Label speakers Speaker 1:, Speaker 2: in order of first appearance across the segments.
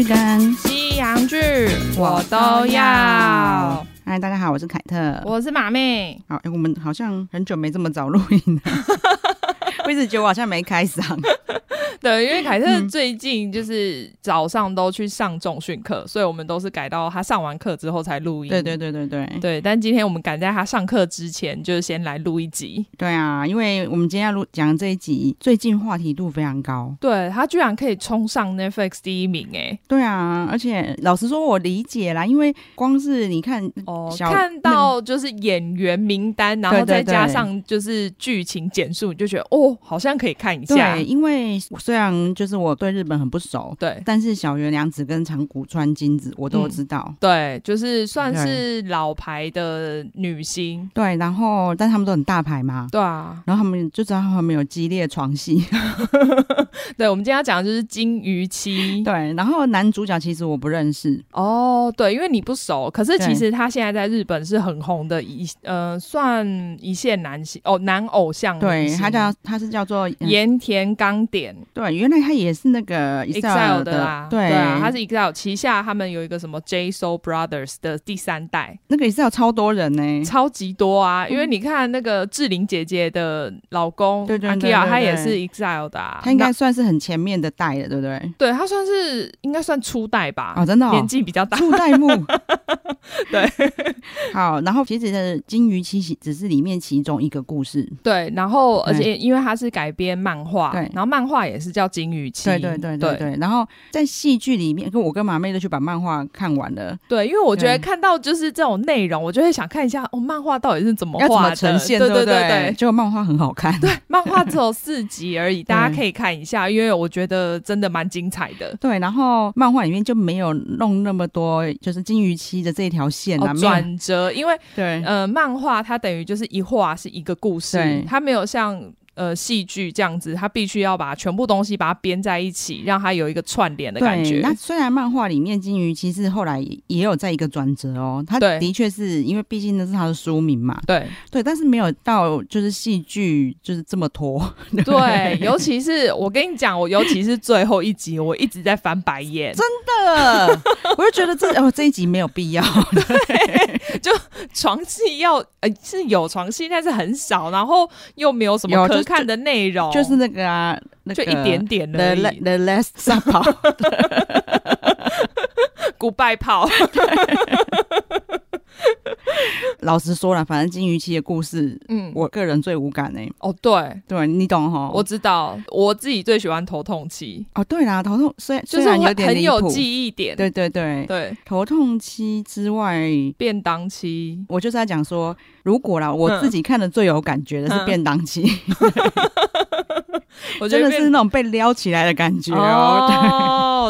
Speaker 1: 剧跟
Speaker 2: 西洋剧我都要。
Speaker 1: 嗨，大家好，我是凯特，
Speaker 2: 我是马妹。
Speaker 1: 好，欸，我们好像很久没这么早录音了，我一直觉得我好像没开嗓。
Speaker 2: 对，因为凯特最近就是早上都去上重训课，嗯，所以我们都是改到他上完课之后才录音。
Speaker 1: 对对对对对
Speaker 2: 对。但今天我们赶在他上课之前，就是先来录一集。
Speaker 1: 对啊，因为我们今天要录讲这一集，最近话题度非常高。
Speaker 2: 对，他居然可以冲上 Netflix 第一名哎。
Speaker 1: 对啊，而且老实说，我理解啦，因为光是你看
Speaker 2: 哦，看到就是演员名单，然后再加上就是剧情简述，你就觉得哦，好像可以看一下。
Speaker 1: 对，因为。虽然就是我对日本很不熟，
Speaker 2: 对，
Speaker 1: 但是小原良子跟长谷川金子我都知道，
Speaker 2: 嗯，对，就是算是老牌的女星，
Speaker 1: 对，然后但他们都很大牌嘛，
Speaker 2: 对啊，
Speaker 1: 然后他们就知道他们有激烈床戏，
Speaker 2: 对，我们今天要讲的就是金鱼妻，
Speaker 1: 对，然后男主角其实我不认识，
Speaker 2: 哦，对，因为你不熟，可是其实他现在在日本是很红的一，呃，算一线男星哦，男偶像，
Speaker 1: 对，他叫他是叫做
Speaker 2: 盐田刚典。
Speaker 1: 对，原来他也是那个 EXILE
Speaker 2: 的啊，对，对啊，他是 EXILE 旗下，他们有一个什么 J-Soul Brothers 的第三代，
Speaker 1: 那个 EXILE 超多人呢、欸，
Speaker 2: 超级多啊！因为你看那个志玲姐姐的老公，对对对，他也是 EXILE 的啊，
Speaker 1: 他应该算是很前面的代了，对不对？
Speaker 2: 对，他算是应该算初代吧？
Speaker 1: 哦，真的、哦，
Speaker 2: 年纪比较大，
Speaker 1: 初代目。
Speaker 2: 对，
Speaker 1: 好，然后其实的金鱼妻只是里面其中一个故事，
Speaker 2: 对，然后而且因为它是改编漫画，对，然后漫画也是叫金鱼七，
Speaker 1: 对对对对对，然后在戏剧里面，跟我跟马妹都去把漫画看完了，
Speaker 2: 对，因为我觉得看到就是这种内容，我就会想看一下哦，漫画到底是怎么画
Speaker 1: 呈现，对对对对，结果漫画很好看，
Speaker 2: 对，漫画只有四集而已，大家可以看一下，因为我觉得真的蛮精彩的，
Speaker 1: 对，然后漫画里面就没有弄那么多，就是金鱼七的这条线啊，
Speaker 2: 转折，因为对，呃，漫画它等于就是一画是一个故事，它没有像。呃，戏剧这样子，他必须要把全部东西把它编在一起，让它有一个串联的感觉。
Speaker 1: 那虽然漫画里面金鱼其实后来也有在一个转折哦，他的确是因为毕竟那是他的书名嘛，
Speaker 2: 对
Speaker 1: 对，但是没有到就是戏剧就是这么拖。对，
Speaker 2: 对，尤其是我跟你讲，我尤其是最后一集，我一直在翻白眼，
Speaker 1: 真的，我就觉得这哦这一集没有必要，
Speaker 2: 对，就床戏要呃是有床戏，但是很少，然后又没有什么可。看的内容
Speaker 1: 就是那个啊，那个、
Speaker 2: 就一点点的
Speaker 1: The, the last
Speaker 2: supper，Goodbye 炮。
Speaker 1: 老实说了，反正金鱼期的故事，嗯，我个人最无感呢、欸。
Speaker 2: 哦，对，
Speaker 1: 对你懂哈？
Speaker 2: 我知道，我自己最喜欢头痛期。
Speaker 1: 哦，对啦，头痛虽然
Speaker 2: 就是有点很有记忆点。
Speaker 1: 对对对
Speaker 2: 对，
Speaker 1: 头痛期之外，
Speaker 2: 便当期，我
Speaker 1: 就是在讲说，如果啦，我自己看的最有感觉的是便当妻。我觉得是那种被撩起来的感觉哦。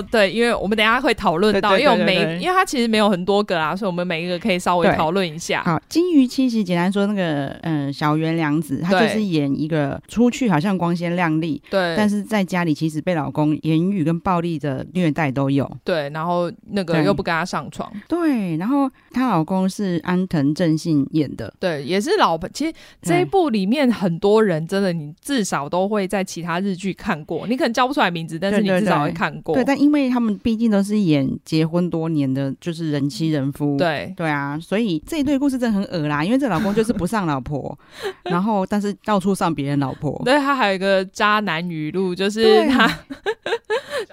Speaker 2: 哦，对，因为我们等一下会讨论到，因为我每，因为它其实没有很多个啊，所以我们每一个可以稍微讨论一下。
Speaker 1: 好，金鱼妻其实简单说，那个嗯、呃，小原良子，她就是演一个出去好像光鲜亮丽，对，但是在家里其实被老公言语跟暴力的虐待都有。
Speaker 2: 对，然后那个又不跟她上床。
Speaker 1: 对，然后她老公是安藤正信演的，
Speaker 2: 对，也是老婆。其实这一部里面很多人真的，你至少都会在其他日剧看过，你可能叫不出来名字，但是你至少会看过。
Speaker 1: 对，对，对，对，但因为他们毕竟都是演结婚多年的，就是人妻人夫。
Speaker 2: 对
Speaker 1: 对啊，所以这一对故事真的很恶啦。因为这老公就是不上老婆，然后但是到处上别人老婆。
Speaker 2: 对，他还有一个渣男语录，就是他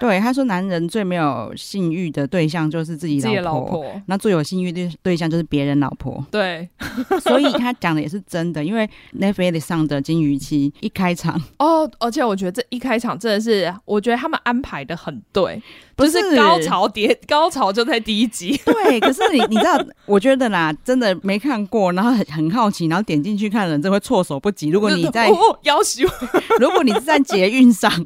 Speaker 1: 对，对他说，男人最没有性欲的对象就是自己老婆，自己老婆，那最有性欲的对象就是别人老婆。
Speaker 2: 对，
Speaker 1: 所以他讲的也是真的，因为 Netflix 上的金鱼妻一开场
Speaker 2: 哦 哦，而且我觉得这一开场真的是，我觉得他们安排的很对，不是高潮叠高潮就在第一集。
Speaker 1: 对，可是你你知道，我觉得啦，真的没看过，然后很很好奇，然后点进去看的人，就会措手不及。如果你在
Speaker 2: 要求，
Speaker 1: 如果你是在捷运上。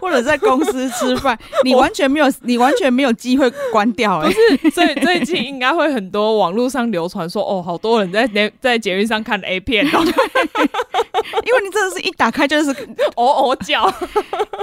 Speaker 1: 或者在公司吃饭，你完全没有，你完全没有机会关掉、欸。
Speaker 2: 不是，所以最近应该会很多网络上流传说，哦，好多人在在捷运上看 A 片哦。
Speaker 1: 因为你真的是一打开就是
Speaker 2: 哦哦叫。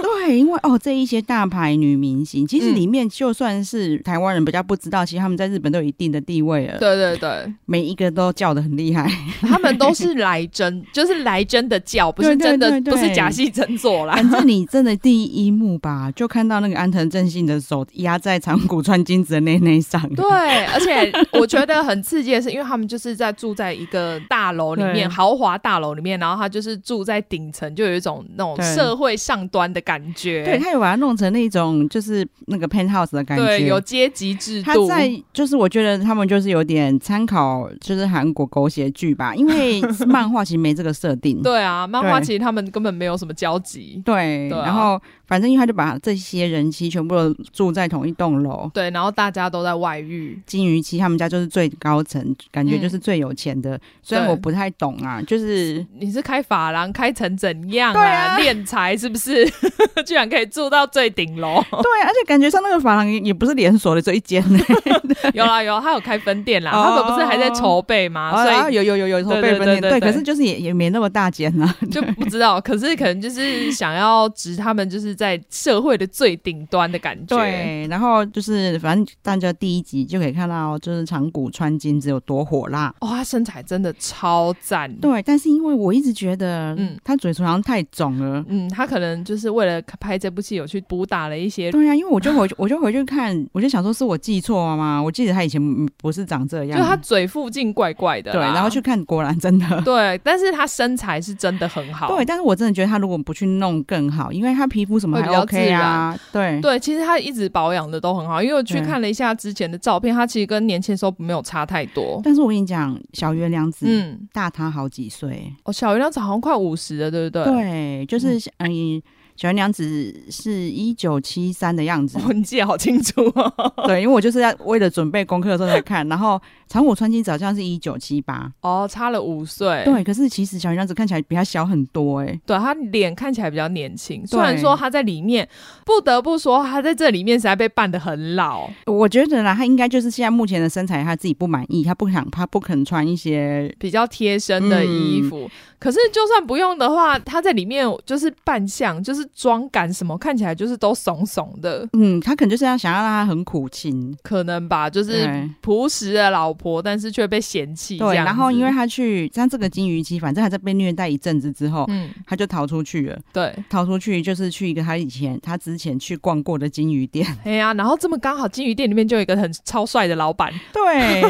Speaker 1: 对，因为哦这一些大牌女明星，其实里面就算是台湾人比较不知道，其实他们在日本都有一定的地位了。
Speaker 2: 对对对，
Speaker 1: 每一个都叫的很厉害，
Speaker 2: 他们都是来真，就是来真的叫，不是真的，对对对对，不是假戏真做啦。
Speaker 1: 反正你真的第一幕吧，就看到那个安藤正信的手压在长谷川金子的内内上。
Speaker 2: 对，而且我觉得很刺激的是，因为他们就是在住在一个大楼里面，豪华大楼里面，然后他就是住在顶层，就有一种那种社会上端的感觉。
Speaker 1: 对，他有把它弄成那种就是那个 penthouse 的感觉，
Speaker 2: 对，有阶级制度。
Speaker 1: 他在就是我觉得他们就是有点参考，就是韩国狗血剧吧，因为 漫画其实没这个设定。
Speaker 2: 对啊，漫画其实他们根本没有什么交集。
Speaker 1: 对，然后。反正因为他就把这些人妻全部都住在同一栋楼，
Speaker 2: 对，然后大家都在外遇。
Speaker 1: 金鱼妻他们家就是最高层，感觉就是最有钱的。嗯、虽然我不太懂啊，就是
Speaker 2: 你是开发廊开成怎样啊？敛财、啊、是不是？居然可以住到最顶楼？
Speaker 1: 对，而且感觉上那个法廊也不是连锁的这一间呢。
Speaker 2: 有啦有，他有开分店啦，哦、他们不是还在筹备吗？哦、所以
Speaker 1: 有有有有筹备分店，对，可是就是也也没那么大间啊，
Speaker 2: 就不知道。可是可能就是想要指他们就是。在社会的最顶端的感觉。
Speaker 1: 对，然后就是反正大家第一集就可以看到，就是长谷川金子有多火辣。
Speaker 2: 哦，他身材真的超赞。
Speaker 1: 对，但是因为我一直觉得，嗯，他嘴唇好像太肿了。
Speaker 2: 嗯，他可能就是为了拍这部戏，有去补打了一些。
Speaker 1: 对啊，因为我就回 我就回去看，我就想说是我记错了吗？我记得他以前不是长这样，
Speaker 2: 就他嘴附近怪怪的。
Speaker 1: 对，然后去看，果然真的。
Speaker 2: 对，但是他身材是真的很好。
Speaker 1: 对，但是我真的觉得他如果不去弄更好，因为他皮肤什么还 OK 啊。对
Speaker 2: 对，其实他一直保养的都很好，因为我去看了一下之前的照片，他其实跟年轻时候没有差太多。
Speaker 1: 但是我跟你讲，小月亮子嗯大他好几岁
Speaker 2: 哦，小月亮子好像快五十了，对不对？
Speaker 1: 对，就是嗯。小原凉子是一九七三的样子，
Speaker 2: 你记得好清楚哦。
Speaker 1: 对，因为我就是在为了准备功课的时候才看，然后长谷川金子好像是一九七八，
Speaker 2: 哦，差了五岁。
Speaker 1: 对，可是其实小原凉子看起来比她小很多，哎，
Speaker 2: 对，他脸看起来比较年轻，虽然说她在里面，不得不说她在这里面实在被扮的很老。
Speaker 1: 我觉得呢，她应该就是现在目前的身材，她自己不满意，她不想，她不肯穿一些
Speaker 2: 比较贴身的衣服。嗯可是，就算不用的话，他在里面就是扮相，就是妆感什么，看起来就是都怂怂的。
Speaker 1: 嗯，他可能就是要想要让他很苦情，
Speaker 2: 可能吧，就是朴实的老婆，但是却被嫌弃。对，
Speaker 1: 然后因为他去像这个金鱼姬，反正还在被虐待一阵子之后，嗯，他就逃出去了。
Speaker 2: 对，
Speaker 1: 逃出去就是去一个他以前他之前去逛过的金鱼店。
Speaker 2: 哎呀，然后这么刚好金鱼店里面就有一个很超帅的老板。
Speaker 1: 对，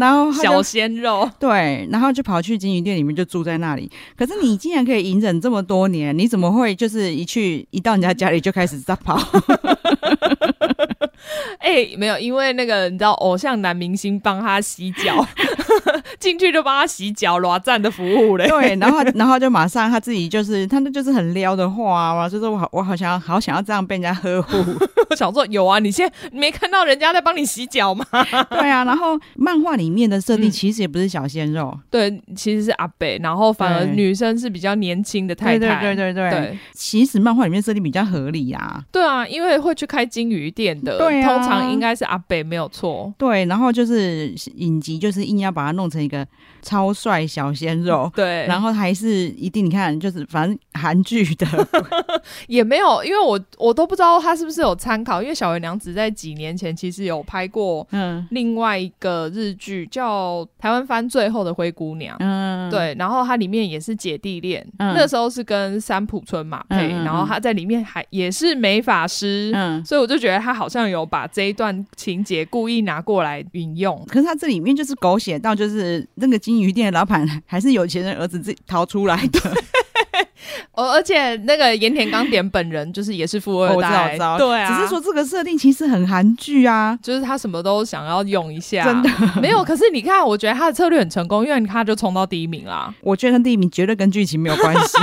Speaker 1: 然后
Speaker 2: 小鲜肉。
Speaker 1: 对，然后就跑去金鱼店里面就住在那里。可是你竟然可以隐忍这么多年，你怎么会就是一去一到人家家里就开始撒跑？
Speaker 2: 哎、没有，因为那个你知道，偶像男明星帮他洗脚，进去就帮他洗脚，裸赞的服务嘞。
Speaker 1: 对，然后 然后就马上他自己就是，他那就是很撩的话嘛，就是我好我好想要好想要这样被人家呵护。
Speaker 2: 我想说有啊，你现在没看到人家在帮你洗脚吗？
Speaker 1: 对啊，然后漫画里面的设定其实也不是小鲜肉，
Speaker 2: 嗯，对，其实是阿北，然后反而女生是比较年轻的太太。
Speaker 1: 对对对对对，对其实漫画里面设定比较合理啊。
Speaker 2: 对啊，因为会去开金鱼店的。对。通常应该是阿北没有错，
Speaker 1: 对，然后就是影集，就是硬要把它弄成一个超帅小鲜肉，
Speaker 2: 对，
Speaker 1: 然后还是一定你看，就是反正韩剧的。
Speaker 2: 也没有，因为我我都不知道他是不是有参考，因为小原凉子在几年前其实有拍过嗯。另外一个日剧叫台湾番最后的灰姑娘，嗯，对，然后它里面也是姐弟恋，嗯、那时候是跟三浦春马配，嗯、然后他在里面还也是美法师，嗯，所以我就觉得他好像有。把这一段情节故意拿过来引用，
Speaker 1: 可是他这里面就是狗血到，就是那个金鱼店的老板还是有钱人儿子自己逃出来的。
Speaker 2: 哦，而且那个盐田刚典本人就是也是富二代，
Speaker 1: 哦、对啊，只是说这个设定其实很韩剧啊，
Speaker 2: 就是他什么都想要用一下，
Speaker 1: 真的
Speaker 2: 没有。可是你看，我觉得他的策略很成功，因为他就冲到第一名啦。
Speaker 1: 我觉得他第一名绝对跟剧情没有关
Speaker 2: 系，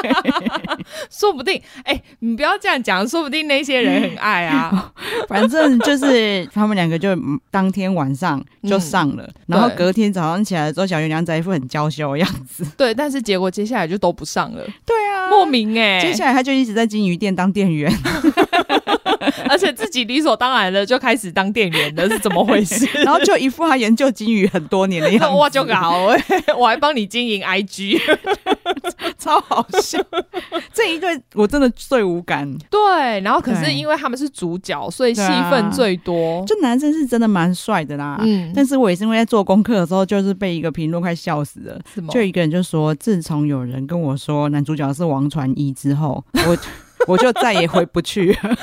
Speaker 2: 说不定哎、欸，你不要这样讲，说不定那些人很爱啊。
Speaker 1: 反正就是他们两个就当天晚上就上了，嗯、然后隔天早上起来之后，小云娘仔一副很娇羞的样子。
Speaker 2: 对，但是结果接下来就都不上了。
Speaker 1: 对啊，
Speaker 2: 莫名哎、欸，
Speaker 1: 接下来他就一直在金鱼店当店员，
Speaker 2: 而且自己理所当然的就开始当店员了，是怎么回事？
Speaker 1: 然后就一副他研究金鱼很多年的样子，
Speaker 2: 哇，就搞哎，我还帮你经营 IG。
Speaker 1: 超好笑。这一对我真的最无感。
Speaker 2: 对，然后可是因为他们是主角，所以戏份最多。
Speaker 1: 啊、就男生是真的蛮帅的啦。嗯，但是我也是因为在做功课的时候，就是被一个评论快笑死了。什么？就一个人就说，自从有人跟我说男主角是王传一之后，我 我就再也回不去了。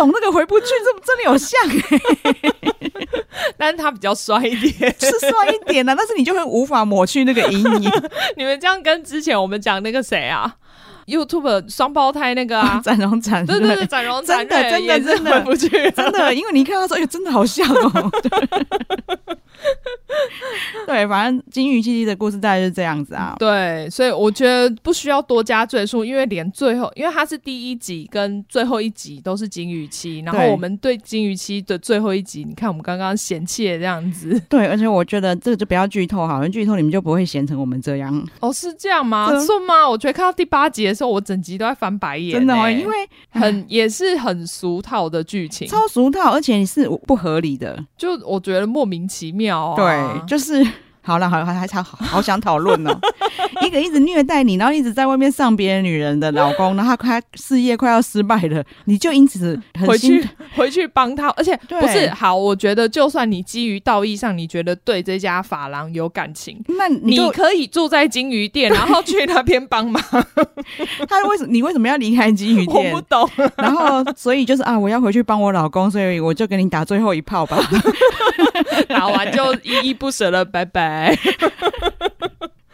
Speaker 1: 我懂那个回不去，这真的有像哎、欸，
Speaker 2: 但是他比较帅一点，
Speaker 1: 是帅一点的、啊，但是你就会无法抹去那个阴影。
Speaker 2: 你们这样跟之前我们讲那个谁啊，YouTube 双胞胎那个啊，
Speaker 1: 展荣展，
Speaker 2: 对对对，展荣展，
Speaker 1: 真的真的真的回不去，真的，因为你看他说，哎呦，真的好像哦。对，反正金鱼七七的故事大概是这样子啊。
Speaker 2: 对，所以我觉得不需要多加赘述，因为连最后，因为它是第一集跟最后一集都是金鱼期，然后我们对金鱼期的最后一集，你看我们刚刚嫌弃的这样子。
Speaker 1: 对，而且我觉得这个就不要剧透好，因为剧透你们就不会嫌成我们这样。
Speaker 2: 哦，是这样吗？是吗？我觉得看到第八集的时候，我整集都在翻白眼。
Speaker 1: 真的哦，因为
Speaker 2: 很也是很俗套的剧情，
Speaker 1: 超俗套，而且是不合理的，
Speaker 2: 就我觉得莫名其妙啊。
Speaker 1: 对，就是。好了，好了，还还还好好想讨论哦。一个一直虐待你，然后一直在外面上别人女人的老公，然后他事业快要失败了，你就因此
Speaker 2: 回去回去帮他，而且不是好。我觉得，就算你基于道义上，你觉得对这家发廊有感情，
Speaker 1: 那你，
Speaker 2: 你可以住在金鱼店，然后去那边帮忙。
Speaker 1: 他为什么？你为什么要离开金鱼店？
Speaker 2: 我不懂。
Speaker 1: 然后，所以就是啊，我要回去帮我老公，所以我就给你打最后一炮吧。
Speaker 2: 打完就依依不舍了，拜拜。
Speaker 1: 诶哈哈哈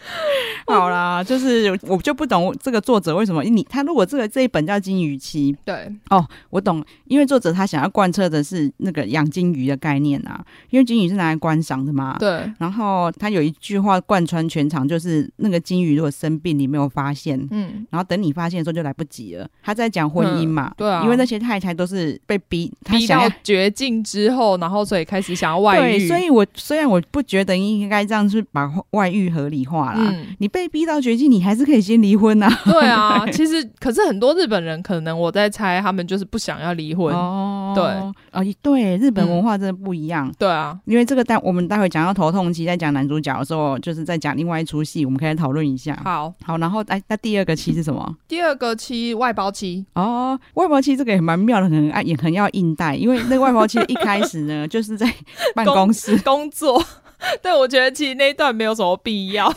Speaker 1: 好啦，就是我就不懂这个作者为什么你他如果这个这一本叫《金鱼期》，
Speaker 2: 对
Speaker 1: 哦，我懂，因为作者他想要贯彻的是那个养金鱼的概念啊，因为金鱼是拿来观赏的嘛，
Speaker 2: 对。
Speaker 1: 然后他有一句话贯穿全场，就是那个金鱼如果生病你没有发现，嗯，然后等你发现的时候就来不及了。他在讲婚姻嘛，
Speaker 2: 嗯、对啊，
Speaker 1: 因为那些太太都是被逼，他
Speaker 2: 想要逼到绝境之后，然后所以开始想要外遇。
Speaker 1: 对，所以我虽然我不觉得应该这样去把外遇合理化啦，嗯、你。被逼到绝境，你还是可以先离婚呐、啊。
Speaker 2: 对啊，其实可是很多日本人，可能我在猜，他们就是不想要离婚。哦，对，
Speaker 1: 啊，对，日本文化真的不一样。
Speaker 2: 嗯、对啊，
Speaker 1: 因为这个待我们待会讲到头痛期，在讲男主角的时候，就是在讲另外一出戏，我们可以讨论一下。
Speaker 2: 好，
Speaker 1: 好，然后哎，那第二个期是什么？
Speaker 2: 第二个期外包期。
Speaker 1: 哦，外包期这个也蛮妙的，很爱也很要硬带，因为那个外包期一开始呢，就是在办公室
Speaker 2: 工作。对，我觉得其实那一段没有什么必要，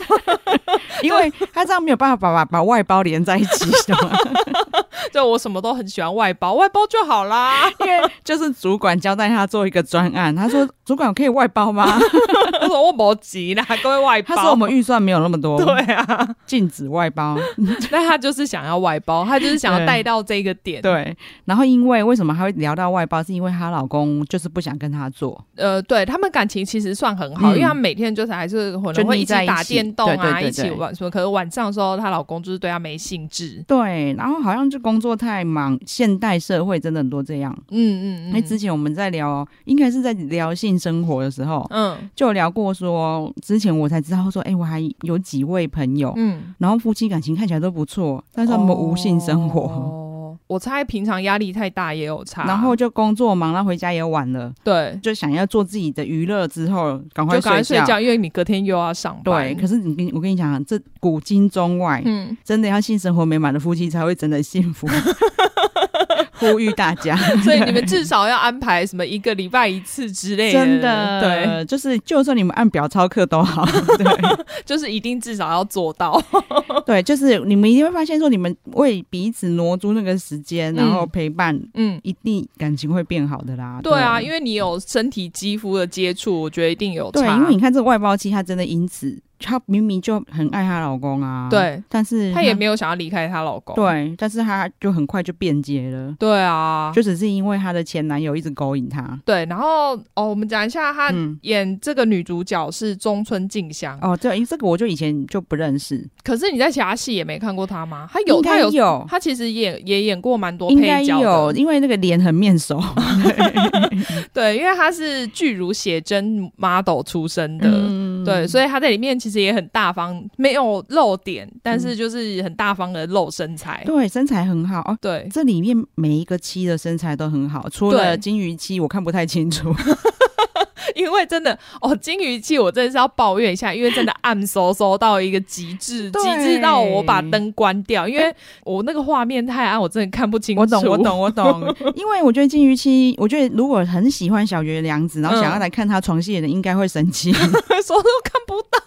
Speaker 1: 因为他这样没有办法把把把外包连在一起，是吗？
Speaker 2: 就我什么都很喜欢外包，外包就好啦。
Speaker 1: 因为就是主管交代他做一个专案，他说：“主管可以外包吗？”
Speaker 2: 他说：“我没急啦，各位外包。”
Speaker 1: 他说：“我们预算没有那么多。”
Speaker 2: 对啊，
Speaker 1: 禁止外包。
Speaker 2: 那他就是想要外包，他就是想要带到这个
Speaker 1: 点。对，然后因为为什么他会聊到外包？是因为她老公就是不想跟她做。
Speaker 2: 呃，对他们感情其实算很好。嗯因为他每天就是还是可能会一起打电动啊，一起玩什么。可是晚上的时候，她老公就是对她没兴致。
Speaker 1: 对，然后好像就工作太忙。现代社会真的很多这样。嗯嗯嗯。因为之前我们在聊，应该是在聊性生活的时候，嗯，就聊过说，之前我才知道说，哎，我还有几位朋友，嗯，然后夫妻感情看起来都不错，但是他们无性生活。哦。
Speaker 2: 我猜平常压力太大也有差，
Speaker 1: 然后就工作忙，然后回家也晚了，
Speaker 2: 对，
Speaker 1: 就想要做自己的娱乐之后，赶快睡觉，
Speaker 2: 睡觉，因为你隔天又要上班。
Speaker 1: 对，可是你跟我跟你讲，这古今中外，嗯，真的要性生活美满的夫妻才会真的幸福。呼吁大家，
Speaker 2: 所以你们至少要安排什么一个礼拜一次之类的，
Speaker 1: 真的，对，就是就算你们按表操课都好，对，
Speaker 2: 就是一定至少要做到，
Speaker 1: 对，就是你们一定会发现说，你们为彼此挪出那个时间，然后陪伴，嗯，一定感情会变好的啦。
Speaker 2: 对啊，因为你有身体肌肤的接触，我觉得一定有差。
Speaker 1: 对，因为你看这个外包期，它真的因此。她明明就很爱她老公啊，
Speaker 2: 对，
Speaker 1: 但是
Speaker 2: 她也没有想要离开她老公，
Speaker 1: 对，但是她就很快就变节了，
Speaker 2: 对啊，
Speaker 1: 就只是因为她的前男友一直勾引她，
Speaker 2: 对，然后哦，我们讲一下她演这个女主角是中村静香，
Speaker 1: 哦，对，因为这个我就以前就不认识，
Speaker 2: 可是你在其他戏也没看过她吗？她有，她有，她其实也也演过蛮多配角
Speaker 1: 因为那个脸很面熟，
Speaker 2: 对，因为她是巨乳写真 model 出身的，对，所以他在里面其实。也很大方，没有露点，但是就是很大方的露身材。
Speaker 1: 对，身材很好哦。
Speaker 2: 对，
Speaker 1: 这里面每一个七的身材都很好，除了金鱼七，我看不太清楚。
Speaker 2: 因为真的哦，金鱼器我真的是要抱怨一下，因为真的暗嗖嗖到一个极致，极致到我把灯关掉，因为我那个画面太暗，我真的看不清楚。
Speaker 1: 我懂，我懂，我懂。因为我觉得金鱼期，我觉得如果很喜欢小月良子，然后想要来看他床戏的人，应该会生气，说、嗯、
Speaker 2: 都看不到。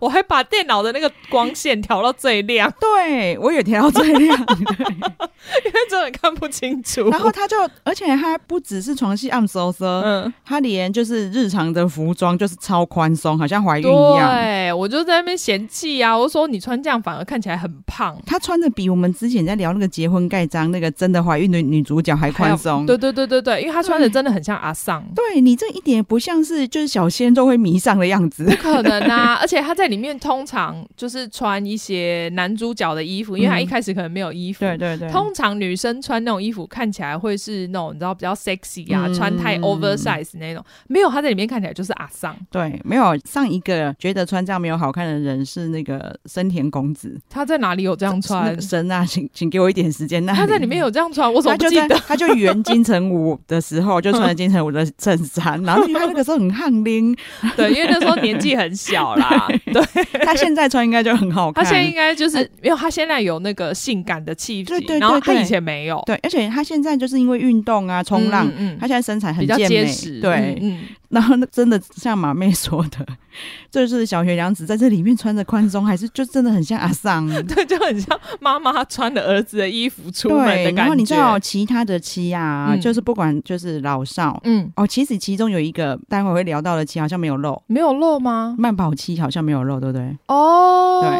Speaker 2: 我还把电脑的那个光线调到最亮，
Speaker 1: 对我也调到最亮，
Speaker 2: 因为真的看不清楚。
Speaker 1: 然后他就，而且他不只是床戏暗嗖嗖，嗯，他连就是日常的服装就是超宽松，好像怀孕一样。
Speaker 2: 对，我就在那边嫌弃啊，我说你穿这样反而看起来很胖。
Speaker 1: 她穿的比我们之前在聊那个结婚盖章那个真的怀孕的女主角还宽松。
Speaker 2: 对对对对对，因为她穿的真的很像阿桑。
Speaker 1: 对，你这一点不像是就是小鲜肉会迷上的样子，
Speaker 2: 不可能啊！而且她在里面通常就是穿一些男主角的衣服，因为她一开始可能没有衣服。
Speaker 1: 对对对。
Speaker 2: 通常女生穿那种衣服看起来会是那种你知道比较 sexy 啊，穿太 oversize 那种。没有，她在里面看起来就是阿桑。
Speaker 1: 对，没有上一个觉得穿这样没有好看的人是那个森田公子。
Speaker 2: 他在哪里有这样穿？
Speaker 1: 神啊，请请给我一点时间。那
Speaker 2: 他在里面有这样穿，我怎么不记得？
Speaker 1: 他就圆金城武的时候就穿了金城武的衬衫，然后他那个时候很汗拎。
Speaker 2: 对，因为那时候年纪很小啦。对，
Speaker 1: 他现在穿应该就很好看。
Speaker 2: 他现在应该就是没有他现在有那个性感的气质，对对对，然后他以前没有。
Speaker 1: 对，而且他现在就是因为运动啊，冲浪，嗯，嗯，他现在身材很健美，比较结实。对，嗯。然后那真的像马妹说的，就是小学娘子在这里面穿着宽松，还是就真的很像阿桑，
Speaker 2: 对，就很像妈妈穿的儿子的衣服出门的感觉。
Speaker 1: 然后你知道其他的妻啊，嗯、就是不管就是老少，嗯，哦，其实其中有一个待会会聊到的妻好像没有漏，
Speaker 2: 没有漏吗？
Speaker 1: 慢跑妻好像没有漏，对不对？
Speaker 2: 哦，对，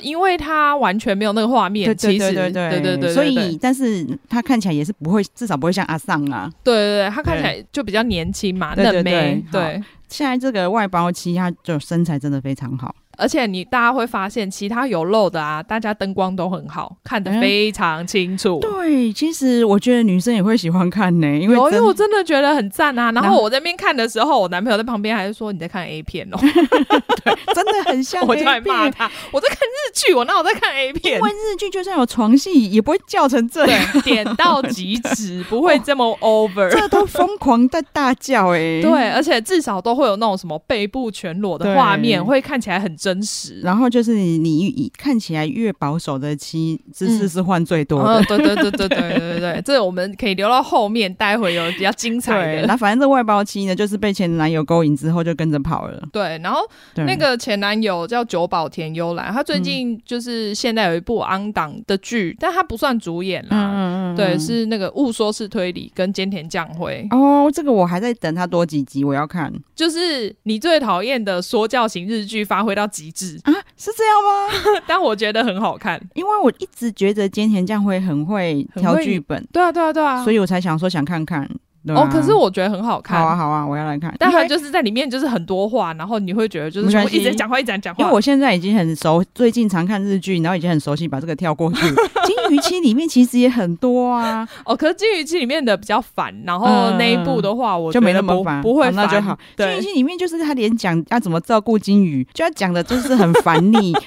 Speaker 2: 因为他完全没有那个画面，其实对对对对对，对，
Speaker 1: 所以但是他看起来也是不会，至少不会像阿桑啊，
Speaker 2: 对对对，他看起来就比较年轻嘛，嫩妹。对对对对，
Speaker 1: 现在这个外包期，他就身材真的非常好。
Speaker 2: 而且你大家会发现，其他有漏的啊，大家灯光都很好，看得非常清楚。
Speaker 1: 嗯、对，其实我觉得女生也会喜欢看呢、欸，因为
Speaker 2: 因为我真的觉得很赞啊。然后我在那边看的时候，我男朋友在旁边还是说你在看 A 片哦，
Speaker 1: 对，真的很像。
Speaker 2: 我就来骂他，我在看日剧，我那我在看 A 片？
Speaker 1: 因为日剧就算有床戏，也不会叫成这样，
Speaker 2: 点到即止，不会这么 over，、哦、
Speaker 1: 这都疯狂在大叫哎、欸。
Speaker 2: 对，而且至少都会有那种什么背部全裸的画面，会看起来很真真实，
Speaker 1: 然后就是你，你看起来越保守的妻，姿势是换最多的。
Speaker 2: 对对对对对对对，这我们可以留到后面，待会有比较精彩的。
Speaker 1: 那反正这外包妻呢，就是被前男友勾引之后就跟着跑了。
Speaker 2: 对，然后那个前男友叫久保田悠兰，他最近就是现在有一部安档的剧，但他不算主演啦。嗯嗯，对，是那个雾说是推理跟兼田将辉。
Speaker 1: 哦，这个我还在等他多几集，我要看。
Speaker 2: 就是你最讨厌的说教型日剧，发挥到。致
Speaker 1: 啊。是这样吗？
Speaker 2: 但我觉得很好看，
Speaker 1: 因为我一直觉得菅田将晖很会挑剧本，
Speaker 2: 对啊，对啊，对啊，
Speaker 1: 所以我才想说想看看。
Speaker 2: 哦，可是我觉得很好看。
Speaker 1: 好啊，好啊，我要来看。
Speaker 2: 但他就是在里面就是很多话，然后你会觉得就是说一直讲话，一直讲话。
Speaker 1: 因为我现在已经很熟，最近常看日剧，然后已经很熟悉，把这个跳过去。金鱼期里面其实也很多啊。
Speaker 2: 哦，可是金鱼期里面的比较烦，然后那一部的话，我
Speaker 1: 就没那么烦，
Speaker 2: 不会烦，
Speaker 1: 那就好。金鱼期里面就是他连讲要怎么照顾金鱼，就要讲的就是很烦腻。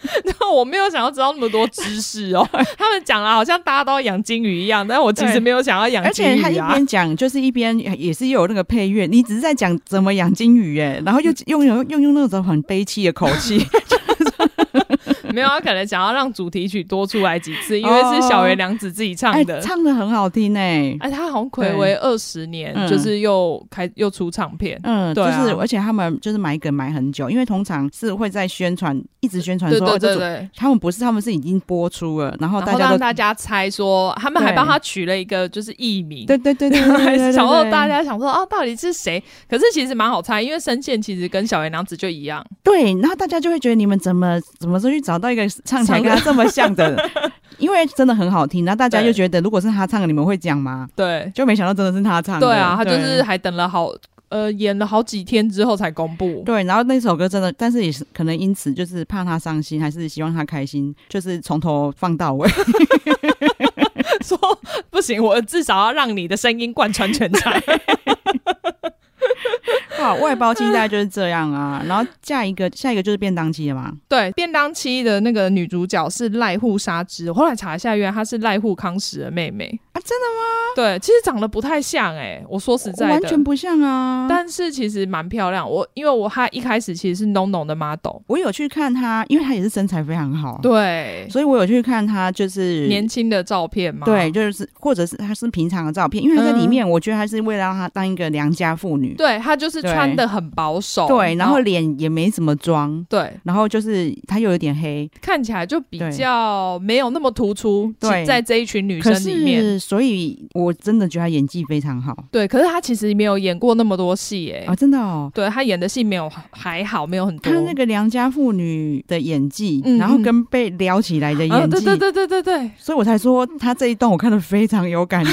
Speaker 2: 然后我没有想要知道那么多知识哦，他们讲了好像大家都要养金鱼一样，但我其实没有想要养金鱼啊。而且他一边讲就是一边也是有那个配乐，你只是在讲怎么养金鱼哎，然后又用用用用那种很悲戚的口气。没有，他可能想要让主题曲多出来几次，因为是小原良子自己唱的，哦欸、唱的很好听哎。哎，他好像睽违二十年，就是又开又出唱片，嗯，对、啊，就是而且他们就是买梗买很久，因为通常是会在宣传，一直宣传说，对对对对，他们不是，他们是已经播出了，然后大家让大家猜说，他们还帮他取了一个就是艺名，对对对对，然后大家想说啊，到底是谁？可是其实蛮好猜，因为声线其实跟小原良子就一样，对，然后大家就会觉得你们怎么怎么说去找到一个唱起来跟他这么像的，因为真的很好听，然后大家就觉得如果是他唱的，你们会讲吗？对，就没想到真的是他唱的。对啊，他就是还等了好呃演了好几天之后才公布。对，然后那首歌真的，但是也是可能因此就是怕他伤心，还是希望他开心，就是从头放到尾，说不行，我至少要让你的声音贯穿全场。
Speaker 1: 好，外包期大概就是这样啊。然后下一个，下一个就是便当机了嘛。
Speaker 2: 对，便当期的那个女主角是濑户纱织，我后来查一下，原来她是濑户康史的妹妹
Speaker 1: 啊。真的吗？
Speaker 2: 对，其实长得不太像哎、欸，我说实在的，
Speaker 1: 完全不像啊。
Speaker 2: 但是其实蛮漂亮。我因为我她一开始其实是浓浓的 model，
Speaker 1: 我有去看她，因为她也是身材非常好，
Speaker 2: 对，
Speaker 1: 所以我有去看她就是
Speaker 2: 年轻的照片嘛。
Speaker 1: 对，就是或者是她是平常的照片，因为她在里面，我觉得她是为了让她当一个良家妇女。
Speaker 2: 对，她就是穿的很保守，
Speaker 1: 对，然后脸也没什么妆，
Speaker 2: 对，
Speaker 1: 然后就是她又有点黑，
Speaker 2: 看起来就比较没有那么突出。对，在这一群女生里面，
Speaker 1: 所以我真的觉得她演技非常好。
Speaker 2: 对，可是她其实没有演过那么多戏，哎，
Speaker 1: 啊，真的哦。
Speaker 2: 对，她演的戏没有还好，没有很多。
Speaker 1: 她那个良家妇女的演技，然后跟被撩起来的演技，
Speaker 2: 对对对对对对，
Speaker 1: 所以我才说她这一段我看得非常有感觉。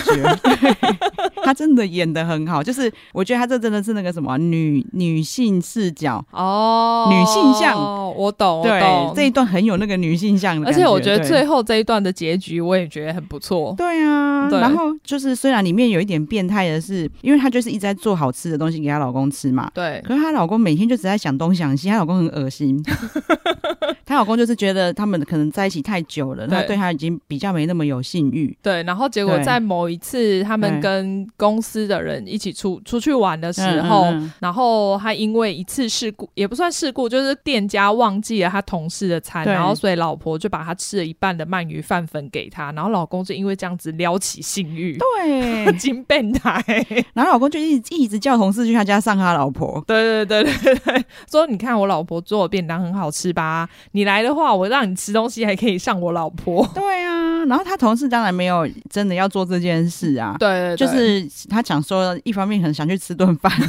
Speaker 1: 她真的演的很好，就是我觉得她这真的是那个什么女女性视角
Speaker 2: 哦，
Speaker 1: 女性向，
Speaker 2: 我懂，
Speaker 1: 对，
Speaker 2: 懂。
Speaker 1: 这一段很有那个女性向的，
Speaker 2: 而且我觉得最后这一段的结局我也觉得很不错。
Speaker 1: 对啊，然后就是虽然里面有一点变态的是，因为她就是一直在做好吃的东西给她老公吃嘛，
Speaker 2: 对，
Speaker 1: 可是她老公每天就只在想东想西，她老公很恶心。她老公就是觉得他们可能在一起太久了，他对她已经比较没那么有性欲。
Speaker 2: 对，然后结果在某一次他们跟公司的人一起出出去玩的时候，嗯嗯嗯，然后他因为一次事故也不算事故，就是店家忘记了他同事的餐，然后所以老婆就把他吃了一半的鳗鱼饭粉给他，然后老公就因为这样子撩起性欲，
Speaker 1: 对，
Speaker 2: 金变态，
Speaker 1: 然后老公就一直一直叫同事去他家上他老婆，
Speaker 2: 对对对对对，说你看我老婆做的便当很好吃吧，你来的话我让你吃东西还可以上我老婆，
Speaker 1: 对啊，然后他同事当然没有真的要做这件事啊，
Speaker 2: 对，
Speaker 1: 就是他讲说一方面可能想去吃顿饭。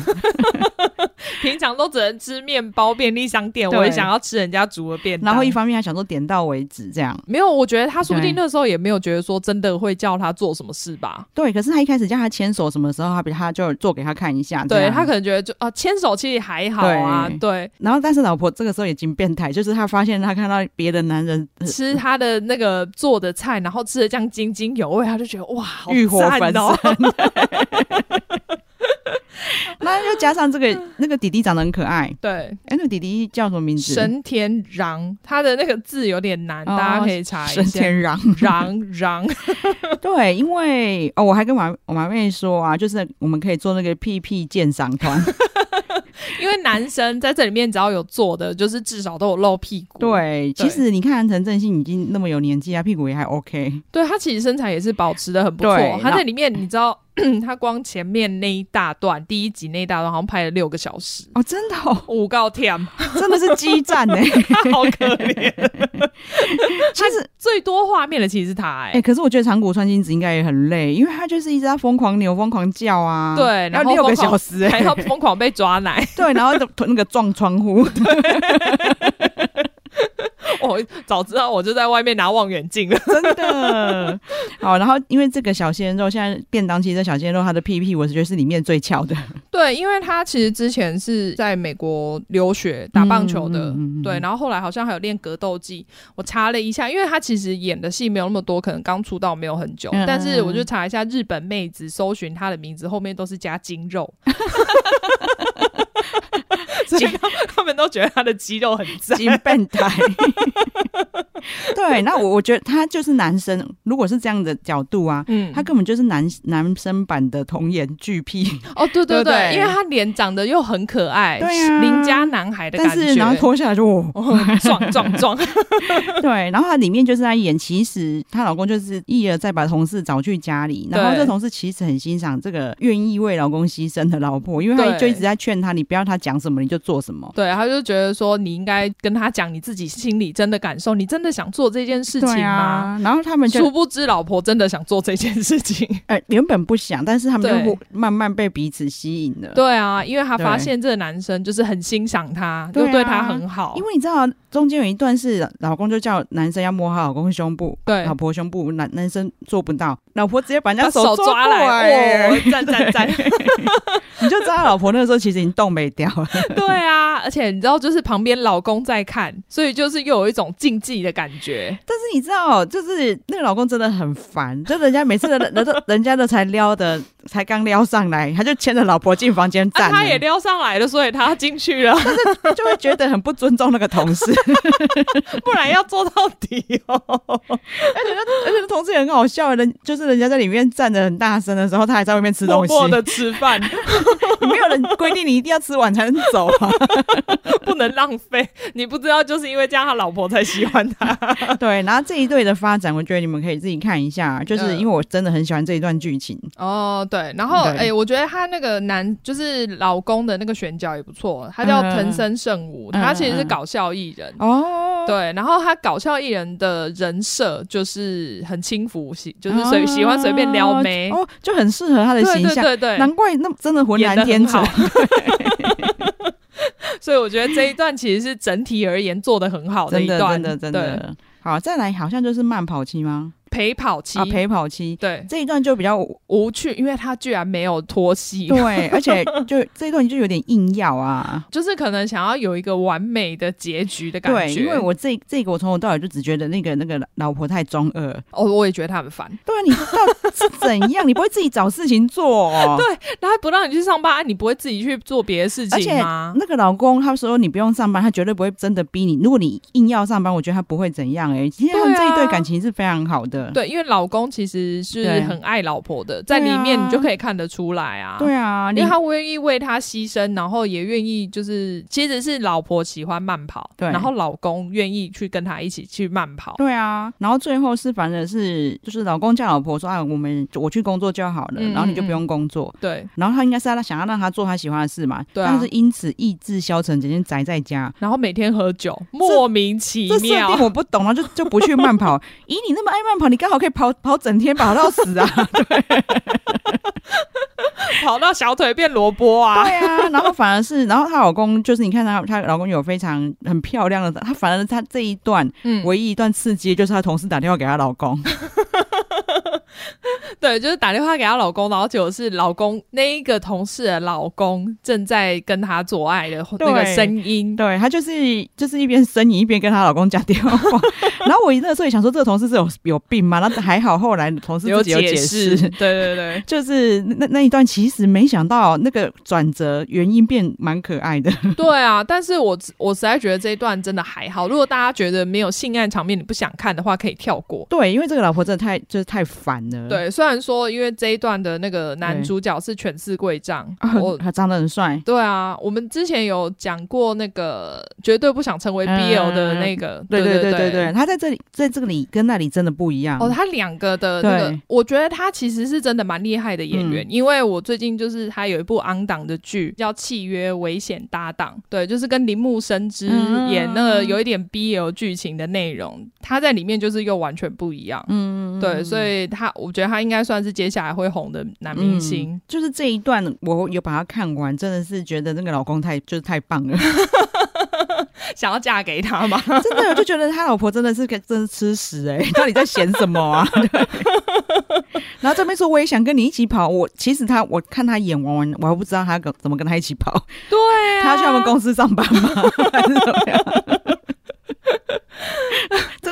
Speaker 2: 平常都只能吃面包，便利商店，我也想要吃人家煮的便当。
Speaker 1: 然后一方面还想说点到为止，这样
Speaker 2: 没有。我觉得他说不定那时候也没有觉得说真的会叫他做什么事吧。
Speaker 1: 对，可是他一开始叫他牵手，什么时候他比他就做给他看一下。
Speaker 2: 对，他可能觉得就啊牵手其实还好啊。对。对
Speaker 1: 然后但是老婆这个时候已经变态，就是他发现他看到别的男人
Speaker 2: 吃他的那个做的菜，然后吃的这样津津有味，他就觉得哇，好
Speaker 1: 欲火焚身。那又加上这个那个弟弟长得很可爱，
Speaker 2: 对，
Speaker 1: 哎、欸，那个弟弟叫什么名字？
Speaker 2: 神田穰，他的那个字有点难，哦、大家可以查一下。
Speaker 1: 神田穰，
Speaker 2: 穰穰，
Speaker 1: 对，因为哦，我还跟马我马妹说啊，就是我们可以做那个屁屁鉴赏团，
Speaker 2: 因为男生在这里面只要有做的，就是至少都有露屁股。
Speaker 1: 对，对其实你看陈正信已经那么有年纪，他屁股也还 OK。
Speaker 2: 对，他其实身材也是保持的很不错，他在里面你知道。他光前面那一大段，第一集那一大段好像拍了六个小时。
Speaker 1: 哦，真的，哦，
Speaker 2: 五告天，
Speaker 1: 真的是激战哎，
Speaker 2: 好可怜。其实最多画面的其实是他哎，
Speaker 1: 哎，可是我觉得长谷川金子应该也很累，因为他就是一直在疯狂扭、疯狂叫啊，
Speaker 2: 对，然后
Speaker 1: 六个小时，
Speaker 2: 还要疯狂被抓奶，
Speaker 1: 对，然后那个撞窗户。
Speaker 2: 我早知道我就在外面拿望远镜了，
Speaker 1: 真的。好，然后因为这个小鲜肉，现在便当期的小鲜肉，他的屁屁我觉得是里面最翘的。
Speaker 2: 对，因为他其实之前是在美国留学打棒球的，嗯、对，然后后来好像还有练格斗技。我查了一下，因为他其实演的戏没有那么多，可能刚出道没有很久，嗯、但是我就查一下日本妹子搜寻他的名字，后面都是加精肉。所以他们都觉得他的肌肉很赞，
Speaker 1: 金变态。对，那我我觉得他就是男生，如果是这样的角度啊，嗯，他根本就是男男生版的童颜巨癖。
Speaker 2: 哦，对 对对，因为他脸长得又很可爱，对啊，邻家男孩的感觉，
Speaker 1: 但是然后脱下来就
Speaker 2: 壮壮壮。
Speaker 1: 对，然后他里面就是在演，其实她老公就是一而再把同事找去家里，然后这同事其实很欣赏这个愿意为老公牺牲的老婆，因为他就一直在劝他，你不要他讲什么你就做什么。
Speaker 2: 对，他就觉得说你应该跟他讲你自己心里真的感受，你真的想做这件事情吗？
Speaker 1: 啊、然后他们就
Speaker 2: 殊不知老婆真的想做这件事情，
Speaker 1: 哎，原本不想，但是他们就慢慢被彼此吸引了。
Speaker 2: 对啊，因为他发现这个男生就是很欣赏他，对就对他很好。
Speaker 1: 因为你知道，中间有一段是老公就叫男生要摸他老公胸部，
Speaker 2: 对，
Speaker 1: 老婆胸部，男男生做不到，老婆直接把人家手
Speaker 2: 手抓来，哇，赞赞赞！
Speaker 1: 你就知道他老婆那个时候其实已经冻没掉了。
Speaker 2: 对啊，而且你知道，就是旁边老公在看，所以就是又有一种禁忌的感觉。
Speaker 1: 但是你知道，就是那个老公真的很烦，就人家每次的人家都才撩的，才刚撩上来，他就牵着老婆进房间站，
Speaker 2: 他也撩上来了，所以他进去了，
Speaker 1: 但是就会觉得很不尊重那个同事，
Speaker 2: 不然要做到底哦。而
Speaker 1: 且而且同事也很好笑，人就是人家在里面站着很大声的时候，他还在外面吃东西，
Speaker 2: 默默的吃饭，
Speaker 1: 没有人规定你一定要吃完才能走啊，
Speaker 2: 不能浪费。你不知道，就是因为这样，他老婆才喜欢他。
Speaker 1: 对，然后这一对的发展，我觉得你们可以自己看一下，就是因为我真的很喜欢这一段剧情。
Speaker 2: 哦。对，然后哎，我觉得他那个男就是老公的那个选角也不错，他叫藤森圣武，他其实是搞笑艺人哦。对，然后他搞笑艺人的人设就是很轻浮，喜就是随喜欢随便撩妹
Speaker 1: 哦，就很适合他的形象。
Speaker 2: 对对对，
Speaker 1: 难怪那真的浑然天成。
Speaker 2: 所以我觉得这一段其实是整体而言做的很好的一段，
Speaker 1: 真的真的真的。好，再来好像就是慢跑期吗？
Speaker 2: 陪跑期
Speaker 1: 啊，陪跑期，
Speaker 2: 对
Speaker 1: 这一段就比较
Speaker 2: 无趣，因为他居然没有脱戏，
Speaker 1: 对，而且就这一段就有点硬要啊，
Speaker 2: 就是可能想要有一个完美的结局的感觉。
Speaker 1: 对，因为我这这个我从头到尾就只觉得那个那个老婆太中二，
Speaker 2: 哦，我也觉得她很烦。
Speaker 1: 对啊，你到底是怎样？你不会自己找事情做？哦？
Speaker 2: 对，然后不让你去上班，你不会自己去做别的事情吗？
Speaker 1: 那个老公他说你不用上班，他绝对不会真的逼你。如果你硬要上班，我觉得他不会怎样。哎，其实他们这一对感情是非常好的。
Speaker 2: 对，因为老公。其实是很爱老婆的，在里面你就可以看得出来啊。
Speaker 1: 对啊，
Speaker 2: 因为他愿意为他牺牲，然后也愿意就是，其实是老婆喜欢慢跑，对，然后老公愿意去跟他一起去慢跑。
Speaker 1: 对啊，然后最后是反正是就是老公叫老婆说：“哎，我们我去工作就好了，然后你就不用工作。”对，然后他应该是他想要让他做他喜欢的事嘛，对，但是因此意志消沉，整天宅在家，
Speaker 2: 然后每天喝酒，莫名其妙。这设
Speaker 1: 定我不懂啊，就就不去慢跑。咦，你那么爱慢跑，你刚好可以跑跑整天跑到死啊！对，
Speaker 2: 跑到小腿变萝卜啊！
Speaker 1: 对啊，然后反而是，然后她老公就是，你看她，她老公有非常很漂亮的，她反而她这一段，嗯，唯一一段刺激就是她同事打电话给她老公。
Speaker 2: 对，就是打电话给她老公，然后结果是老公那一个同事的老公正在跟她做爱的那个声音，
Speaker 1: 对，她就是就是一边呻吟一边跟她老公讲电话。然后我那个时候也想说，这个同事是有有病吗？那还好，后来同事自己有解释。
Speaker 2: 对对对，
Speaker 1: 就是那那一段，其实没想到那个转折原因变蛮可爱的。
Speaker 2: 对啊，但是我我实在觉得这一段真的还好。如果大家觉得没有性爱场面你不想看的话，可以跳过。
Speaker 1: 对，因为这个老婆真的太就是太烦了。
Speaker 2: 对，虽然说因为这一段的那个男主角是犬饲贵丈，我
Speaker 1: 他长得很帅。
Speaker 2: 对啊，我们之前有讲过那个绝对不想成为 BL 的那个，对对对对对，
Speaker 1: 他在这里在这个里跟那里真的不一样。
Speaker 2: 哦，他两个的那个，我觉得他其实是真的蛮厉害的演员，因为我最近就是他有一部 on 档的剧叫《契约危险搭档》，对，就是跟铃木伸之演那个有一点 BL 剧情的内容，他在里面就是又完全不一样。嗯，对，所以他。我觉得他应该算是接下来会红的男明星。嗯，
Speaker 1: 就是这一段我有把它看完，真的是觉得那个老公太就是太棒了，
Speaker 2: 想要嫁给他吗？
Speaker 1: 真的，我就觉得他老婆真的是个真是吃屎哎、欸！到底在嫌什么啊？然后这边说我也想跟你一起跑，我其实他我看他演完完，我还不知道他怎么跟他一起跑。
Speaker 2: 对、啊，
Speaker 1: 他要去他们公司上班吗？还是怎么样？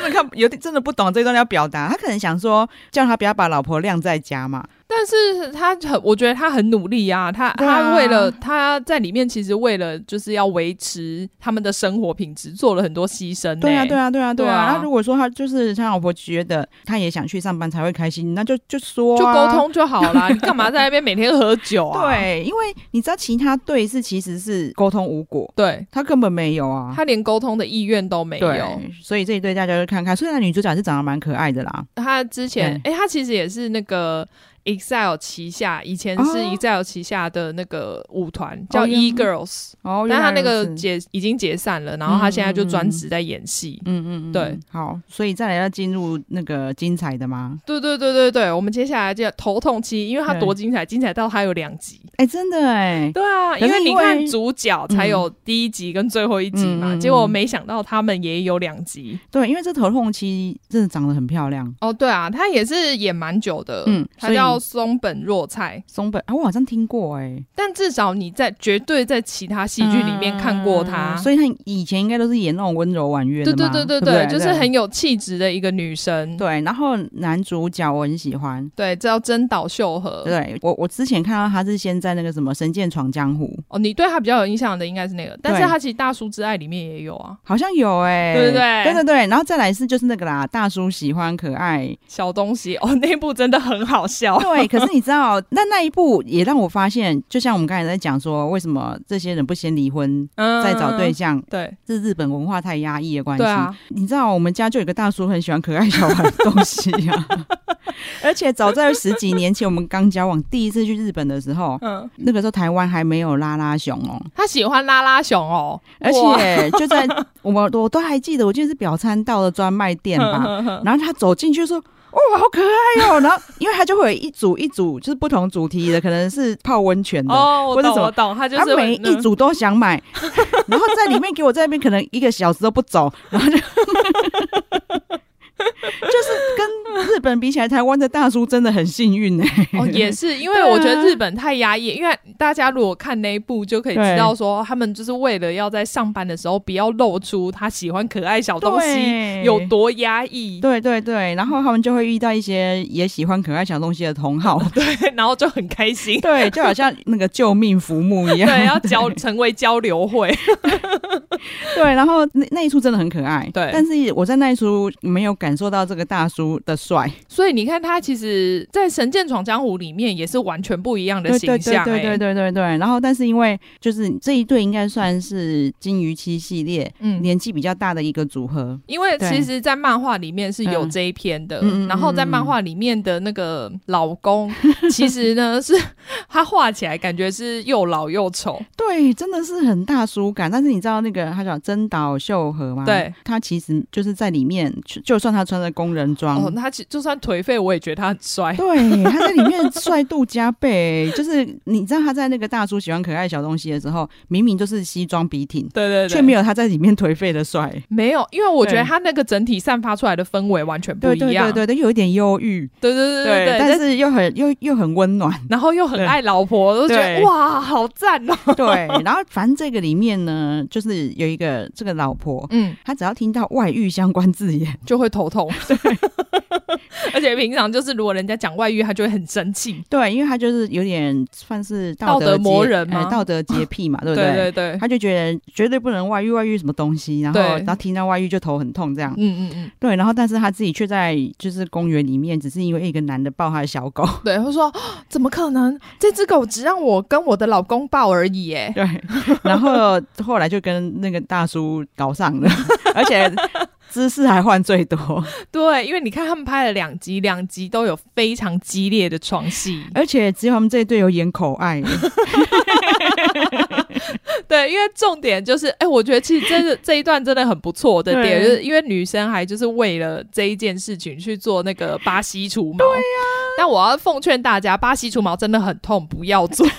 Speaker 1: 真的看有点真的不懂这段要表达，他可能想说叫他不要把老婆晾在家嘛。
Speaker 2: 但是他很，我觉得他很努力啊。他他为了他在里面，其实为了就是要维持他们的生活品质，做了很多牺牲。
Speaker 1: 对啊，对啊，对啊，对啊。那如果说他就是他老婆觉得他也想去上班才会开心，那就就说
Speaker 2: 就沟通就好了。你干嘛在那边每天喝酒啊？
Speaker 1: 对，因为你知道其他对是其实是沟通无果，
Speaker 2: 对
Speaker 1: 他根本没有啊，
Speaker 2: 他连沟通的意愿都没有。
Speaker 1: 所以这一对大家就看看看，虽然女主角是长得蛮可爱的啦，
Speaker 2: 她之前哎，她其实也是那个。EXILE 旗下，以前是 Excel 旗下的那个舞团、哦、叫 E Girls，哦，但他那个解已经解散了，然后他现在就专职在演戏。嗯嗯嗯，对，
Speaker 1: 好，所以再来要进入那个精彩的吗？
Speaker 2: 对对对对对，我们接下来就头痛期，因为他多精彩，精彩到他有两集。
Speaker 1: 哎、欸，真的哎，
Speaker 2: 对啊，因为你看主角才有第一集跟最后一集嘛，嗯、结果没想到他们也有两集。
Speaker 1: 对，因为这头痛期真的长得很漂亮。
Speaker 2: 哦，对啊，他也是演蛮久的。嗯，他叫松本若菜。
Speaker 1: 松本啊，我好像听过哎，
Speaker 2: 但至少你在绝对在其他戏剧里面看过她，
Speaker 1: 嗯、所以她以前应该都是演那种温柔婉约的。
Speaker 2: 对对对对对，就是很有气质的一个女生。
Speaker 1: 对，然后男主角我很喜欢，
Speaker 2: 对，叫真岛秀和。
Speaker 1: 对我，我之前看到他是先在那个什么《神剑闯江湖》
Speaker 2: 哦，你对他比较有印象的应该是那个，但是他其实《大叔之爱》里面也有啊，
Speaker 1: 好像有哎、欸，
Speaker 2: 对对对？
Speaker 1: 对对对，然后再来是就是那个啦，大叔喜欢可爱。
Speaker 2: 小东西哦，那部真的很好笑。
Speaker 1: 对，可是你知道，那那一步也让我发现，就像我们刚才在讲说，为什么这些人不先离婚、嗯、再找对象？
Speaker 2: 对，
Speaker 1: 是日本文化太压抑的关系。对啊，你知道我们家就有个大叔很喜欢可爱小孩的东西啊。而且早在十几年前，我们刚交往，第一次去日本的时候，嗯，那个时候台湾还没有拉拉熊哦。
Speaker 2: 他喜欢拉拉熊哦，
Speaker 1: 而且就在我们我都还记得，我记得是表参道的专卖店吧。然后他走进去说：“哇、哦，好可爱哦！”然后因为他就会有一组一组，就是不同主题的，可能是泡温泉的
Speaker 2: 哦，我懂，
Speaker 1: 或者什么
Speaker 2: 我懂。他就是
Speaker 1: 他每一组都想买，然后在里面给我在那边可能一个小时都不走，然后就。就是跟日本比起来，台湾的大叔真的很幸运呢、欸。
Speaker 2: 哦，也是因为我觉得日本太压抑，因为大家如果看那一部就可以知道说，他们就是为了要在上班的时候不要露出他喜欢可爱小东西有多压抑。
Speaker 1: 对对对，然后他们就会遇到一些也喜欢可爱小东西的同好，
Speaker 2: 对，然后就很开心。
Speaker 1: 对，就好像那个救命浮木一样，
Speaker 2: 对，要交成为交流会。
Speaker 1: 对，然后那那一出真的很可爱，
Speaker 2: 对，
Speaker 1: 但是我在那一出没有感受到这个大叔的帅，
Speaker 2: 所以你看他其实，在《神剑闯江湖》里面也是完全不一样的形象，
Speaker 1: 对对对对对对。然后，但是因为就是这一对应该算是金鱼期系列，嗯，年纪比较大的一个组合。
Speaker 2: 因为其实，在漫画里面是有这一篇的，嗯、然后在漫画里面的那个老公，其实呢是他画起来感觉是又老又丑，
Speaker 1: 对，真的是很大叔感。但是你知道那个他叫真岛秀和嘛？
Speaker 2: 对，
Speaker 1: 他其实就是在里面，就算他穿着工人装，
Speaker 2: 哦，他其就算颓废，我也觉得他很帅。
Speaker 1: 对，他在里面帅度加倍。就是你知道他在那个大叔喜欢可爱小东西的时候，明明就是西装笔挺，
Speaker 2: 对对对，
Speaker 1: 却没有他在里面颓废的帅。
Speaker 2: 没有，因为我觉得他那个整体散发出来的氛围完全不一样。对对对
Speaker 1: 对，又有一点忧郁。
Speaker 2: 对对对对对，
Speaker 1: 但是又很又又很温暖，
Speaker 2: 然后又很爱老婆，都觉得哇，好赞哦。
Speaker 1: 对，然后反正这个里面呢，就是有一个这个老婆，嗯，她只要听到外遇相关字眼，
Speaker 2: 就会头痛。对。而且平常就是，如果人家讲外遇，他就会很生气。
Speaker 1: 对，因为他就是有点算是
Speaker 2: 道德魔人嘛，
Speaker 1: 道德洁癖嘛，对不对？
Speaker 2: 对对对，
Speaker 1: 他就觉得绝对不能外遇，外遇什么东西，然后然后听到外遇就头很痛，这样。嗯嗯嗯。对，然后但是他自己却在就是公园里面，只是因为一个男的抱他的小狗。
Speaker 2: 对，他说怎么可能？这只狗只让我跟我的老公抱而已，哎。
Speaker 1: 对。然后后来就跟那个大叔搞上了，而且。姿势还换最多，
Speaker 2: 对，因为你看他们拍了两集，两集都有非常激烈的床戏，
Speaker 1: 而且只有他们这一对有演口爱。
Speaker 2: 对，因为重点就是，哎、欸，我觉得其实真的这一段真的很不错的点，就是因为女生还就是为了这一件事情去做那个巴西除毛。对呀、啊，但我要奉劝大家，巴西除毛真的很痛，不要做。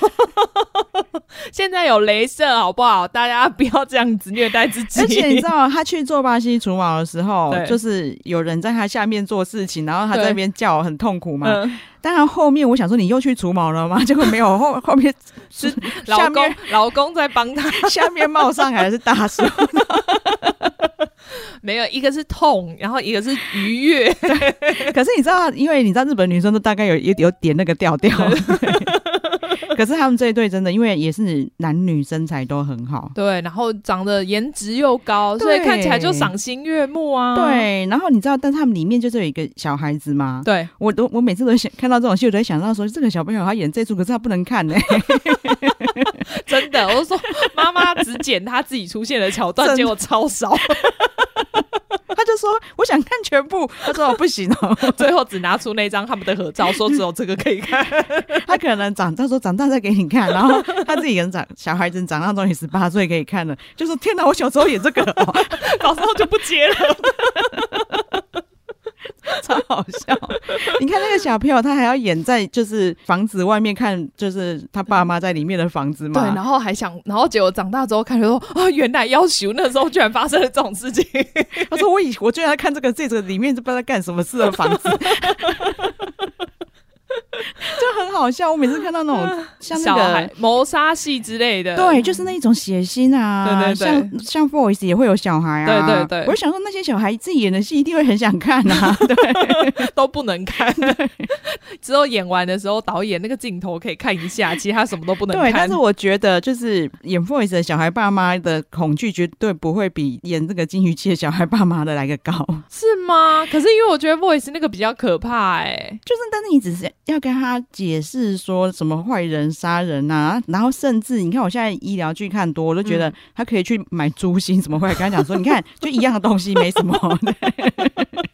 Speaker 2: 现在有镭射，好不好？大家不要这样子虐待自己。
Speaker 1: 而且你知道，他去做巴西除毛的时候，就是有人在他下面做事情，然后他在那边叫，很痛苦嘛。当然后面我想说，你又去除毛了吗？结果没有，后后面是
Speaker 2: 老公，老公在帮他，
Speaker 1: 下面冒上来的是大叔。
Speaker 2: 没有，一个是痛，然后一个是愉悦。
Speaker 1: 可是你知道，因为你知道日本女生都大概有有有点那个调调。可是他们这一对真的，因为也是男女身材都很好，
Speaker 2: 对，然后长得颜值又高，所以看起来就赏心悦目啊。
Speaker 1: 对，然后你知道，但他们里面就是有一个小孩子嘛？
Speaker 2: 对，
Speaker 1: 我都我每次都想看到这种戏，我都会想到说，这个小朋友他演这出，可是他不能看呢、欸。
Speaker 2: 真的，我就说妈妈只剪她自己出现的桥段，结果超少。
Speaker 1: 他就就说我想看全部，他说我不行哦，
Speaker 2: 最后只拿出那张他们的合照，说只有这个可以看。
Speaker 1: 他可能长大说长大再给你看，然后他自己人长小孩子长大终于十八岁可以看了，就说天哪，我小时候演这个，
Speaker 2: 小时候就不接了。
Speaker 1: 超好笑！你看那个小朋友，他还要演在就是房子外面看，就是他爸妈在里面的房子嘛。
Speaker 2: 对，然后还想，然后结果长大之后看，就说啊，原来要求那时候居然发生了这种事情。
Speaker 1: 他说我以我居然在看这个这个里面就不知道在干什么事的房子。就很好笑，我每次看到那种 像那个
Speaker 2: 谋杀戏之类的，
Speaker 1: 对，就是那一种血腥啊，
Speaker 2: 对对对，
Speaker 1: 像像 Voice 也会有小孩啊，
Speaker 2: 对对对，
Speaker 1: 我就想说那些小孩自己演的戏一定会很想看啊，对，
Speaker 2: 都不能看，只有演完的时候导演那个镜头可以看一下，其他什么都不能看。
Speaker 1: 对，但是我觉得就是演 Voice 的小孩爸妈的恐惧绝对不会比演这个金鱼期的小孩爸妈的来个高，
Speaker 2: 是吗？可是因为我觉得 Voice 那个比较可怕，哎，
Speaker 1: 就是但是你只是要跟他解释说什么坏人杀人啊，然后甚至你看我现在医疗剧看多，我都觉得他可以去买猪心什么，会跟他讲说，你看就一样的东西，没什么。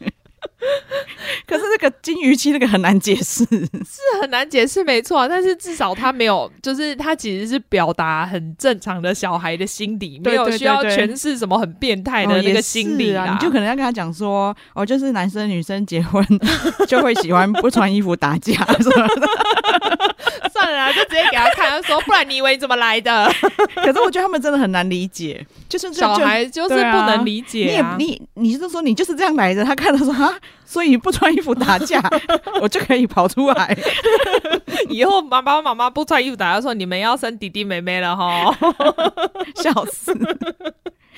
Speaker 1: 可是那个金鱼期那个很难解释，
Speaker 2: 是很难解释，没错。但是至少他没有，就是他其实是表达很正常的小孩的心理，没有需要诠释什么很变态的那个心理
Speaker 1: 啊。你就可能要跟他讲说，哦，就是男生女生结婚 就会喜欢不穿衣服打架什么的。
Speaker 2: 算了啦，就直接给他看，他说，不然你以为你怎么来的？
Speaker 1: 可是我觉得他们真的很难理解，就是
Speaker 2: 小孩就是不能理解啊。
Speaker 1: 你也你你是说你就是这样来的？他看到说啊。所以不穿衣服打架，我就可以跑出来。
Speaker 2: 以后爸爸妈妈不穿衣服打架，说你们要生弟弟妹妹了哈，
Speaker 1: 笑死！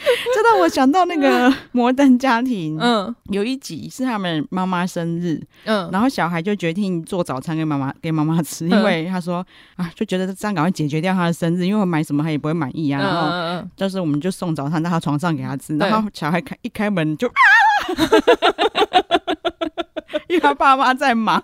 Speaker 1: 这让我想到那个摩登家庭，嗯，有一集是他们妈妈生日，嗯，然后小孩就决定做早餐给妈妈给妈妈吃，因为他说啊，就觉得这样赶快解决掉他的生日，因为我买什么他也不会满意啊。然后就是我们就送早餐到他床上给他吃，然后小孩开一开门就。因为他爸妈在忙，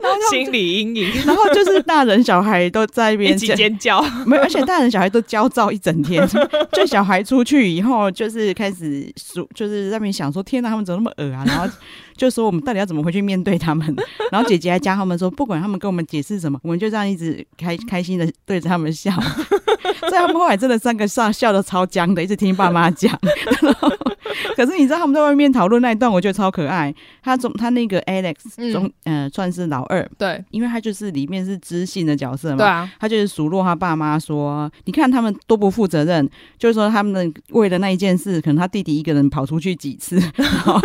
Speaker 2: 然后心理阴影，
Speaker 1: 然后就是大人小孩都在一边
Speaker 2: 一起尖叫，
Speaker 1: 没有，而且大人小孩都焦躁一整天。就小孩出去以后，就是开始数，就是在那边想说：“天哪，他们怎么那么恶啊？”然后就说：“我们到底要怎么回去面对他们？” 然后姐姐还教他们说：“不管他们跟我们解释什么，我们就这样一直开开心的对着他们笑。”所以他们后来真的三个笑笑的超僵的，一直听爸妈讲。可是你知道他们在外面讨论那一段，我觉得超可爱。他总他那个 Alex 总嗯、呃、算是老二，
Speaker 2: 对，
Speaker 1: 因为他就是里面是知性的角色嘛，
Speaker 2: 对啊，他
Speaker 1: 就是数落他爸妈说，你看他们多不负责任，就是说他们为了那一件事，可能他弟弟一个人跑出去几次，然后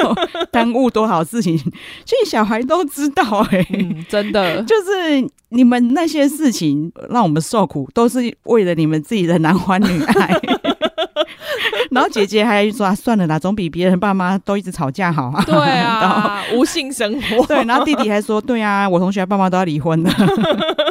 Speaker 1: 耽误多少事情，其实小孩都知道哎、欸。
Speaker 2: 嗯，真的。
Speaker 1: 就是你们那些事情让我们受苦，都是为了你们自己的男欢女爱。然后姐姐还说、啊：“算了啦，总比别人爸妈都一直吵架好啊。”
Speaker 2: 对啊，无性生活。
Speaker 1: 对，然后弟弟还说：“对啊，我同学爸妈都要离婚了。”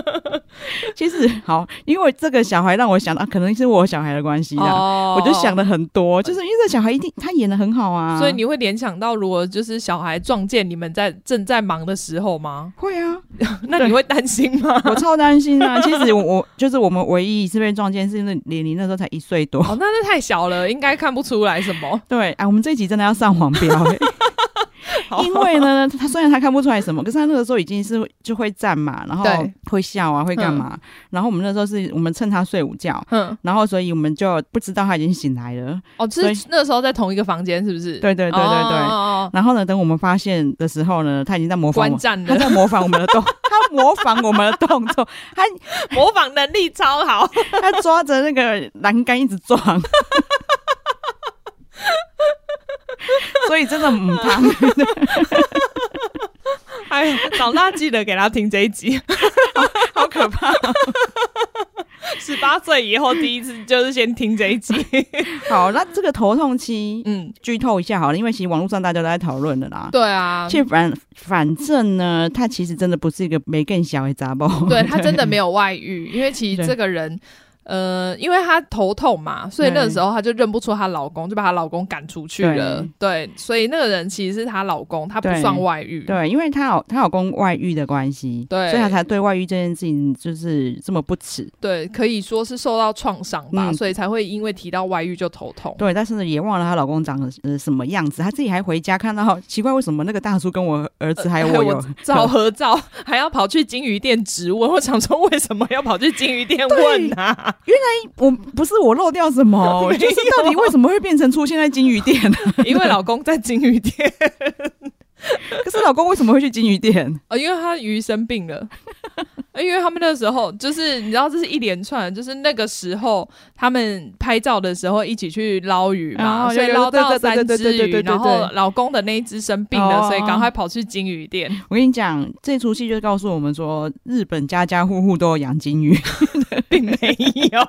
Speaker 1: 其实好，因为这个小孩让我想到，可能是我小孩的关系啦，哦、我就想了很多。就是因为这小孩一定他演的很好啊，
Speaker 2: 所以你会联想到，如果就是小孩撞见你们在正在忙的时候吗？
Speaker 1: 会啊，
Speaker 2: 那你会担心吗？
Speaker 1: 我超担心啊！其实我我就是我们唯一一次被撞见，是因为年龄那时候才一岁多，
Speaker 2: 哦，那那太小了，应该看不出来什么。
Speaker 1: 对，哎，我们这一集真的要上黄标、欸。因为呢，他虽然他看不出来什么，可是他那个时候已经是就会站嘛，然后会笑啊，会干嘛？然后我们那时候是我们趁他睡午觉，嗯，然后所以我们就不知道他已经醒来了。
Speaker 2: 哦，就是那时候在同一个房间，是不是？
Speaker 1: 对对对对对。哦然后呢，等我们发现的时候呢，他已经在模仿我，他在模仿我们的动，他模仿我们的动作，他
Speaker 2: 模仿能力超好，
Speaker 1: 他抓着那个栏杆一直撞。所以真的唔怕，
Speaker 2: 哎呀，长大记得给他听这一集，
Speaker 1: 好，好可怕！
Speaker 2: 十八岁以后第一次就是先听这一集。
Speaker 1: 好，那这个头痛期，嗯，剧透一下好了，因为其实网络上大家都在讨论的啦。
Speaker 2: 对啊，
Speaker 1: 其实反反正呢，他其实真的不是一个没更小的杂包，
Speaker 2: 对他真的没有外遇，因为其实这个人。呃，因为她头痛嘛，所以那个时候她就认不出她老公，就把她老公赶出去了。对，对，所以那个人其实是她老公，她不算外遇。
Speaker 1: 对，对，因为她老她老公外遇的关系，对，所以她才对外遇这件事情就是这么不耻。
Speaker 2: 对，可以说是受到创伤吧，嗯，所以才会因为提到外遇就头痛。
Speaker 1: 对，但是呢，也忘了她老公长得呃什么样子，她自己还回家看到奇怪，为什么那个大叔跟我儿子还有我有、呃、
Speaker 2: 照合照，还要跑去金鱼店质问？我想说，为什么要跑去金鱼店问啊？
Speaker 1: 原来我不是我漏掉什么，就是到底为什么会变成出现在金鱼店呢？
Speaker 2: 因为老公在金鱼店。
Speaker 1: 可是老公为什么会去金鱼店？
Speaker 2: 哦，因为他鱼生病了。因为他们那时候就是你知道，这是一连串，就是那个时候他们拍照的时候一起去捞鱼嘛，哦、所以捞到三只鱼，然后老公的那一只生病了，哦、所以赶快跑去金鱼店。
Speaker 1: 我跟你讲，这出戏就告诉我们说，日本家家户户都有养金鱼，
Speaker 2: 并没有。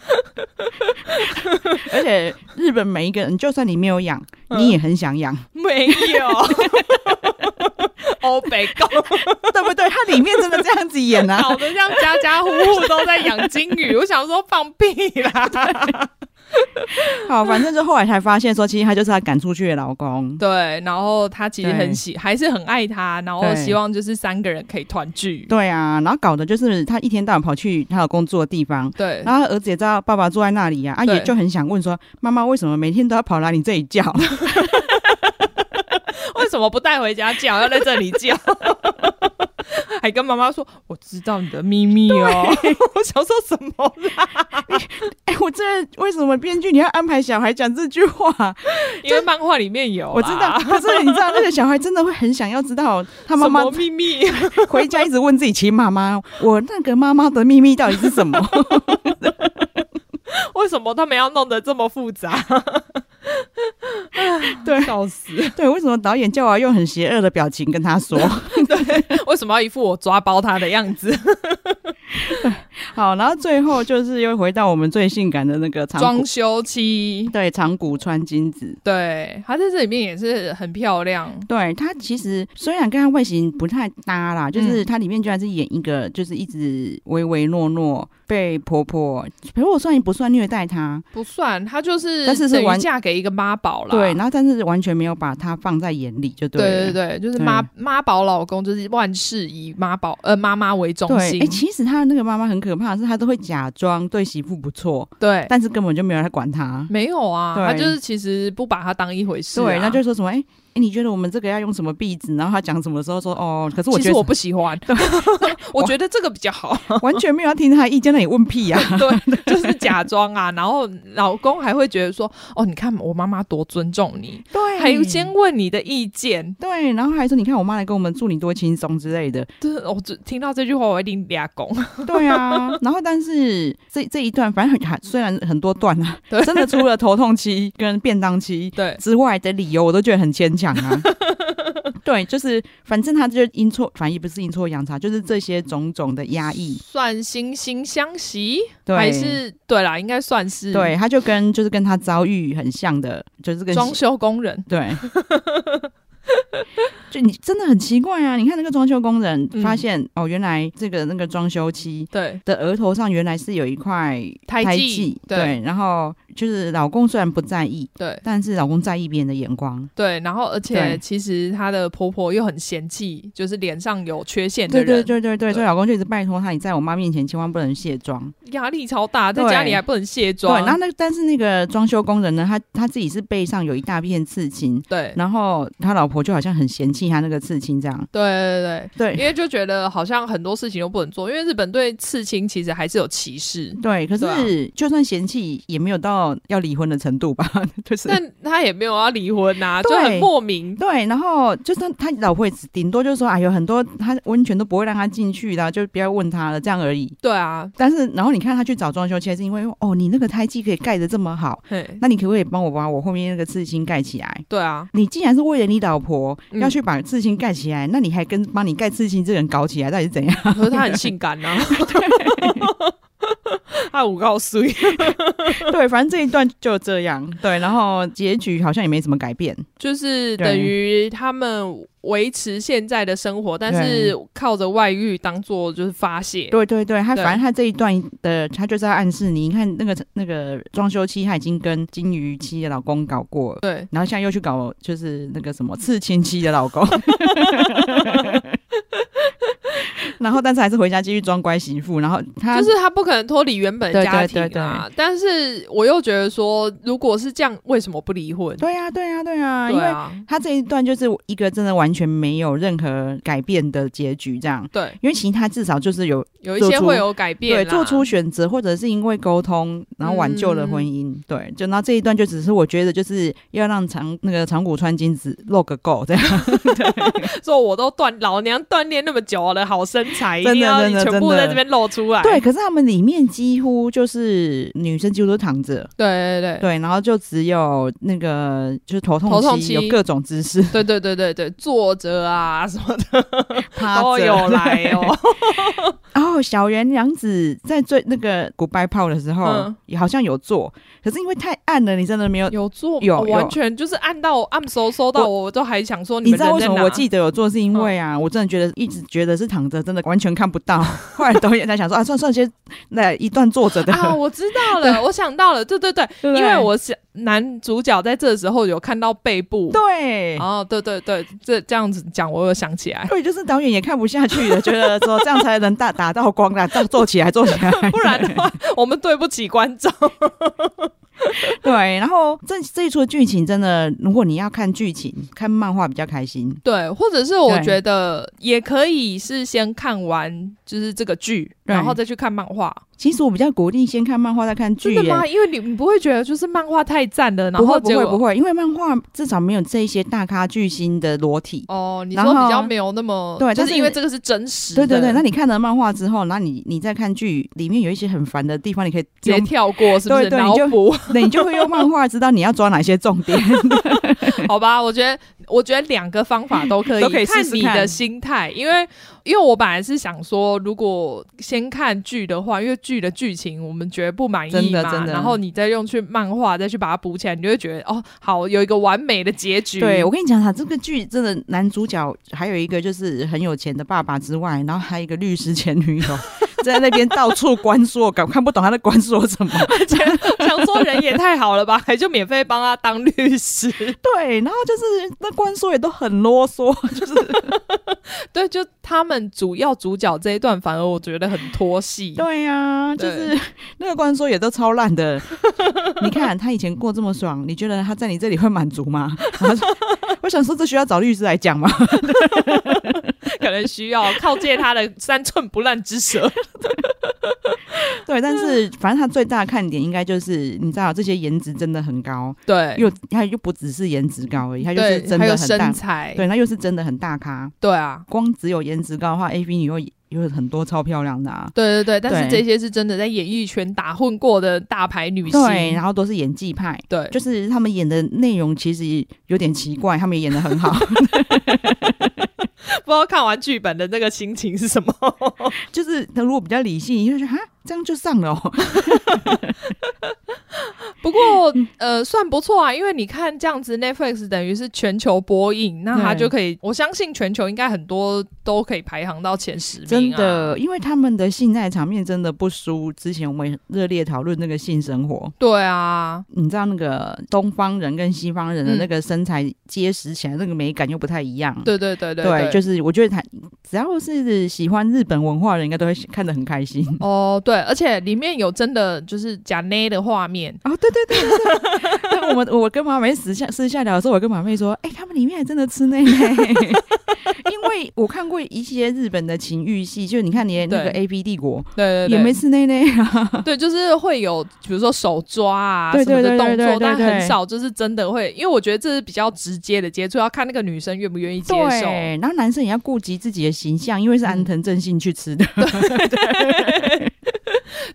Speaker 1: 而且日本每一个人，就算你没有养，嗯、你也很想养。
Speaker 2: 没有。欧北共，
Speaker 1: 对不对？它里面真的这样子演啊，
Speaker 2: 搞得像家家户户都在养金鱼。我想说放屁啦！
Speaker 1: 好，反正就后来才发现说，其实他就是他赶出去的老公。
Speaker 2: 对，然后他其实很喜，还是很爱他，然后希望就是三个人可以团聚。
Speaker 1: 对啊，然后搞的就是他一天到晚跑去他老公住的地方。
Speaker 2: 对，
Speaker 1: 然后他儿子也知道爸爸住在那里呀，啊，也就很想问说，妈妈为什么每天都要跑来你这里叫？
Speaker 2: 为什么不带回家叫，要在这里叫？还跟妈妈说：“我知道你的秘密哦。” 我想说什么啦？
Speaker 1: 哎、欸，我这为什么编剧你要安排小孩讲这句话？
Speaker 2: 因为漫画里面有，
Speaker 1: 我知道。可是你知道，那个小孩真的会很想要知道他妈妈
Speaker 2: 秘密，
Speaker 1: 回家一直问自己亲妈妈：“我那个妈妈的秘密到底是什么？”
Speaker 2: 为什么他们要弄得这么复杂？
Speaker 1: 对，
Speaker 2: 笑死！
Speaker 1: 对，为什么导演叫我用很邪恶的表情跟他说？
Speaker 2: 对，为什么要一副我抓包他的样子？
Speaker 1: 好，然后最后就是又回到我们最性感的那个
Speaker 2: 装修期，
Speaker 1: 对，长谷川金子，
Speaker 2: 对，她在这里面也是很漂亮。
Speaker 1: 对，她其实虽然跟她外形不太搭啦，就是她里面居然是演一个就是一直唯唯诺诺。被婆婆，婆婆算不算虐待她？
Speaker 2: 不算，她就是，但是是完嫁给一个妈宝了。
Speaker 1: 对，然后但是完全没有把她放在眼里，就对。
Speaker 2: 对对对，就是妈妈宝老公，就是万事以妈宝呃妈妈为中心。
Speaker 1: 哎、欸，其实她的那个妈妈很可怕的，是他都会假装对媳妇不错，
Speaker 2: 对，
Speaker 1: 但是根本就没有人来管他。
Speaker 2: 没有啊，他就是其实不把她当一回事、啊。
Speaker 1: 对，那就说什么哎。欸哎、欸，你觉得我们这个要用什么壁纸？然后他讲什么的时候说哦，可是我觉得
Speaker 2: 我不喜欢，我觉得这个比较好，
Speaker 1: 完全没有要听他意见，那里问屁呀、啊？
Speaker 2: 对，就是假装啊。然后老公还会觉得说哦，你看我妈妈多尊重你，对，还先问你的意见，
Speaker 1: 对，然后还说你看我妈来跟我们住，你多轻松之类的。
Speaker 2: 就是，我只听到这句话，我一定俩拱。
Speaker 1: 对啊，然后但是这这一段，反正很虽然很多段啊，真的除了头痛期跟便当期对。之外的理由，我都觉得很牵强啊。对，就是反正他就阴错，反正也不是阴错阳差，就是这些种种的压抑，
Speaker 2: 算惺惺相惜，对还是对啦，应该算是。
Speaker 1: 对，他就跟就是跟他遭遇很像的，就是跟
Speaker 2: 装修工人。
Speaker 1: 对。就你真的很奇怪啊！你看那个装修工人发现、嗯、哦，原来这个那个装修期对的额头上原来是有一块胎记，对，然后就是老公虽然不在意，对，但是老公在意别人的眼光，
Speaker 2: 对，然后而且其实她的婆婆又很嫌弃，就是脸上有缺陷的人，
Speaker 1: 对对对对对，所以老公就一直拜托她，你在我妈面前千万不能卸妆，
Speaker 2: 压力超大，在家里还不能卸妆，
Speaker 1: 对，然后那但是那个装修工人呢，他他自己是背上有一大片刺青，对，然后他老婆就好像很嫌弃他那个刺青这样，
Speaker 2: 对对对对，因为就觉得好像很多事情都不能做，因为日本对刺青其实还是有歧视。
Speaker 1: 对，可是就算嫌弃，也没有到要离婚的程度吧？就是，
Speaker 2: 但他也没有要离婚呐、啊，就很莫名。
Speaker 1: 对，然后就算他老婆顶多就是说，哎，有很多他温泉都不会让他进去的，就不要问他了，这样而已。
Speaker 2: 对啊，但是然后你看他去找装修，其实是因为哦，你那个胎记可以盖的这么好，那你可不可以帮我把我后面那个刺青盖起来？对啊，你既然是为了你老婆要去把刺青盖起来，那你还跟帮你盖刺青这个人搞起来，到底是怎样？可是他很性感呐、啊。他五告诉
Speaker 1: 对，反正这一段就这样，对，然后结局好像也没怎么改变，
Speaker 2: 就是等于他们。维持现在的生活，但是靠着外遇当做就是发泄。
Speaker 1: 对对对，他反正他这一段的，他就是在暗示你，你看那个那个装修期，他已经跟金鱼期的老公搞过了，
Speaker 2: 对，
Speaker 1: 然后现在又去搞就是那个什么刺青期的老公。然后，但是还是回家继续装乖媳妇。然后他
Speaker 2: 就是他不可能脱离原本家庭啊。但是我又觉得说，如果是这样，为什么不离婚？
Speaker 1: 对呀，对呀，对呀。因为他这一段就是一个真的完全没有任何改变的结局，这样。
Speaker 2: 对，
Speaker 1: 因为其他至少就是有
Speaker 2: 有一些会有改变，
Speaker 1: 对，做出选择，或者是因为沟通，然后挽救了婚姻。对，就那这一段就只是我觉得就是要让长那个长谷川金子露个够这样。
Speaker 2: 对，说我都锻老娘锻炼那么久了，好身。真的，真的，全部在这边露出来。
Speaker 1: 对，可是他们里面几乎就是女生几乎都躺着。
Speaker 2: 对对对
Speaker 1: 对，然后就只有那个就是头痛期，头痛期有各种姿势。
Speaker 2: 对对对对对，坐着啊什么的都有来哦。
Speaker 1: 然后小圆娘子在最那个古拜炮的时候，也好像有做，可是因为太暗了，你真的没有
Speaker 2: 有做，
Speaker 1: 有
Speaker 2: 完全就是暗到暗收收到，我都还想说，你
Speaker 1: 知道为什么我记得有做，是因为啊，我真的觉得一直觉得是躺着，真的。完全看不到，后来导演在想说啊，算算先那一段坐着的
Speaker 2: 啊，我知道了，我想到了，对对对，因为我想男主角在这时候有看到背部，
Speaker 1: 对，
Speaker 2: 哦，对对对，这这样子讲，我有想起来，
Speaker 1: 对，就是导演也看不下去了，觉得说这样才能打 打到光了，这样坐起来坐起来，
Speaker 2: 不然的话我们对不起观众。
Speaker 1: 对，然后这这一出的剧情真的，如果你要看剧情，看漫画比较开心。
Speaker 2: 对，或者是我觉得也可以是先看完就是这个剧，然后再去看漫画。
Speaker 1: 其实我比较鼓励先看漫画再看剧，
Speaker 2: 真的吗？因为你你不会觉得就是漫画太赞了，然后
Speaker 1: 不会不会不会，因为漫画至少没有这一些大咖巨星的裸体
Speaker 2: 哦。你说比较没有那么对，就是因为这个是真实。
Speaker 1: 对对对，那你看了漫画之后，那你你再看剧，里面有一些很烦的地方，你可以
Speaker 2: 直接跳过，是不是？
Speaker 1: 对对，你就 那你就会用漫画知道你要抓哪些重点。
Speaker 2: 好吧，我觉得我觉得两个方法都可以，
Speaker 1: 都可以试试看，
Speaker 2: 看你的心态，因为。因为我本来是想说，如果先看剧的话，因为剧的剧情我们觉得不满意嘛，真的真的，然后你再用去漫画再去把它补起来，你就会觉得哦，好，有一个完美的结局。
Speaker 1: 对，我跟你讲哈，这个剧真的男主角还有一个就是很有钱的爸爸之外，然后还有一个律师前女友。在那边到处关说，搞看不懂他在关说什么，
Speaker 2: 想说人也太好了吧，还就免费帮他当律师。
Speaker 1: 对，然后就是那关说也都很啰嗦，就是
Speaker 2: 对，就他们主要主角这一段，反而我觉得很拖戏。
Speaker 1: 对呀、啊，就是那个关说也都超烂的。你看他以前过这么爽，你觉得他在你这里会满足吗？我想说，这需要找律师来讲吗？
Speaker 2: 可能需要靠借他的三寸不烂之舌。
Speaker 1: 对，但是反正他最大的看点应该就是，你知道这些颜值真的很高，
Speaker 2: 对，
Speaker 1: 又他又不只是颜值高而已，他就是真的很大，
Speaker 2: 身材，
Speaker 1: 对，他又是真的很大咖，
Speaker 2: 对啊，
Speaker 1: 光只有颜值高的话，AV 女又有很多超漂亮的啊，
Speaker 2: 对对对，但是这些是真的在演艺圈打混过的大牌女星，
Speaker 1: 对，然后都是演技派，
Speaker 2: 对，
Speaker 1: 就是他们演的内容其实有点奇怪，他们也演的很好。
Speaker 2: 不知道看完剧本的那个心情是什么？
Speaker 1: 就是他如果比较理性，你就觉得哈，这样就上了哦。
Speaker 2: 不过呃，算不错啊，因为你看这样子，Netflix 等于是全球播映，那它就可以，我相信全球应该很多都可以排行到前十名啊。
Speaker 1: 真的，因为他们的性爱场面真的不输之前我们热烈讨论那个性生活。
Speaker 2: 对啊，
Speaker 1: 你知道那个东方人跟西方人的那个身材结实起来，那个美感又不太一样。
Speaker 2: 对对对对对，
Speaker 1: 就是我觉得他只要是喜欢日本文化的人，应该都会看得很开心。
Speaker 2: 哦，对，而且里面有真的就是假内的画面
Speaker 1: 哦，对对对。那 我们我跟马妹私下私下聊的时候，我跟马妹说：“哎、欸，他们里面还真的吃内内，因为我看过一些日本的情欲戏，就你看你那个 A B 帝国，
Speaker 2: 对，对，对，
Speaker 1: 也没吃内内啊。对，
Speaker 2: 就是会有比如说手抓啊什么的动作，但很少就是真的会，因为我觉得这是比较直接的接触，要看那个女生愿不愿意接受。对，
Speaker 1: 然后男生也要顾及自己的形象，因为是安藤正信去吃的。嗯”对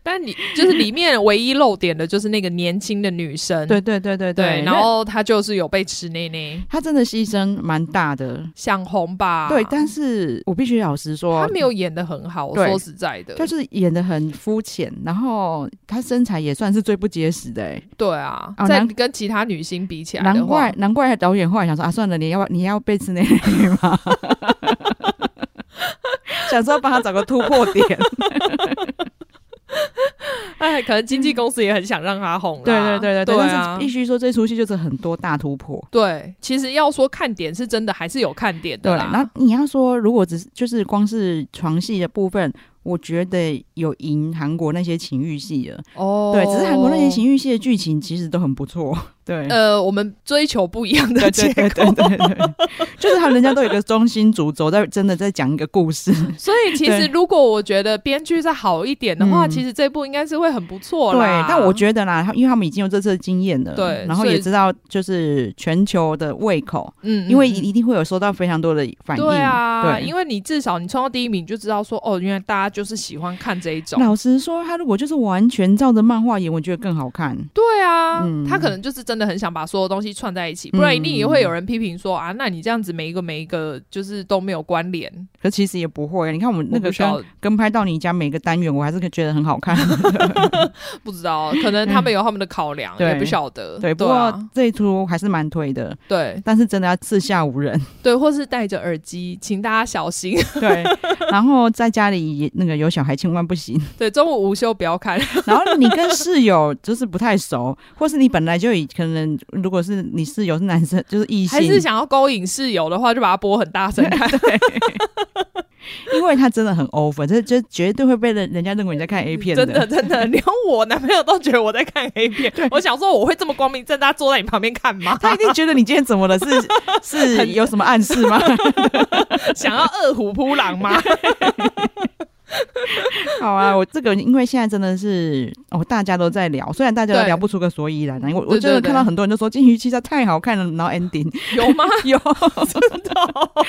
Speaker 2: 但你就是里面唯一露点的就是那个年轻的女生，
Speaker 1: 对对对对对，
Speaker 2: 然后她就是有被吃内内，
Speaker 1: 她真的牺牲蛮大的，
Speaker 2: 想红吧？
Speaker 1: 对，但是我必须老实说，
Speaker 2: 她没有演的很好，我说实在的，
Speaker 1: 就是演的很肤浅，然后她身材也算是最不结实的，哎，
Speaker 2: 对啊，在跟其他女星比起来，
Speaker 1: 难怪难怪导演后来想说啊，算了，你要你要被吃内内吗？想说帮他找个突破点，
Speaker 2: 哎，可能经纪公司也很想让他红。
Speaker 1: 对对对对对，但是必须说这出戏就是很多大突破。
Speaker 2: 对，其实要说看点是真的，还是有看点的啦。
Speaker 1: 那你要说如果只是就是光是床戏的部分。我觉得有赢韩国那些情欲戏了哦，对，只是韩国那些情欲戏的剧情其实都很不错，对。
Speaker 2: 呃，我们追求不一样的结果，
Speaker 1: 对对对对，就是他人家都有一个中心主轴，在真的在讲一个故事。
Speaker 2: 所以其实如果我觉得编剧再好一点的话，其实这部应该是会很不错啦。
Speaker 1: 对，但我觉得啦，因为他们已经有这次的经验了，对，然后也知道就是全球的胃口，嗯，因为一定会有收到非常多的反应，对
Speaker 2: 啊，对，因为你至少你冲到第一名，就知道说哦，原来大家。就是喜欢看这一种。
Speaker 1: 老实说，他如果就是完全照着漫画演，我觉得更好看。
Speaker 2: 对啊，嗯、他可能就是真的很想把所有东西串在一起，不然一定也会有人批评说、嗯、啊，那你这样子每一个每一个就是都没有关联。
Speaker 1: 可其实也不会，你看我们那个跟跟拍到你家每个单元，我还是觉得很好看。
Speaker 2: 不知道，可能他们有他们的考量，嗯、也不晓得。
Speaker 1: 对，不过这一出还是蛮推的。对，但是真的要四下无人。
Speaker 2: 对，或是戴着耳机，请大家小心。
Speaker 1: 对，然后在家里也那个有小孩千万不行。
Speaker 2: 对，中午午休不要看。
Speaker 1: 然后你跟室友就是不太熟，或是你本来就已可能，如果是你室友是男生，就是异性，
Speaker 2: 还是想要勾引室友的话，就把它播很大声看。对。
Speaker 1: 因为他真的很 over，这就绝对会被人人家认为你在看 A 片的。
Speaker 2: 真的真的，连我男朋友都觉得我在看 A 片。对我想说，我会这么光明正大坐在你旁边看吗？
Speaker 1: 他一定觉得你今天怎么了？是是有什么暗示吗？
Speaker 2: 想要饿虎扑狼吗？
Speaker 1: 好啊，我这个因为现在真的是哦，大家都在聊，虽然大家都聊不出个所以然，我我真的看到很多人都说《金鱼妻》太好看了，然后 ending
Speaker 2: 有吗？
Speaker 1: 有，真的，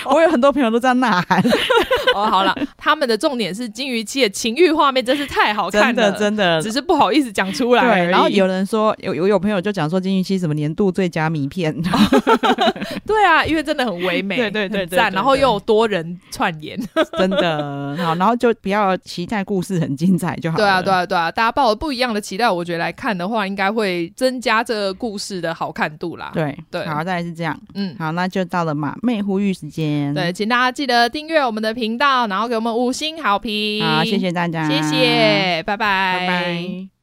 Speaker 1: 我有很多朋友都在呐喊。
Speaker 2: 哦，好了，他们的重点是《金鱼妻》的情欲画面真是太好看了，
Speaker 1: 真的真的，
Speaker 2: 只是不好意思讲出来。
Speaker 1: 对，然后有人说有有有朋友就讲说《金鱼妻》什么年度最佳迷片，
Speaker 2: 对啊，因为真的很唯美，对对对，赞，然后又有多人串演，
Speaker 1: 真的。好，然后就不要期待故事很精彩就好。
Speaker 2: 对啊，对啊，对啊，大家抱着不一样的期待，我觉得来看的话，应该会增加这个故事的好看度啦。
Speaker 1: 对对，好，再来是这样，嗯，好，那就到了马妹呼吁时间。
Speaker 2: 对，请大家记得订阅我们的频道，然后给我们五星好评。
Speaker 1: 好，谢谢大家，
Speaker 2: 谢谢，拜拜，
Speaker 1: 拜拜。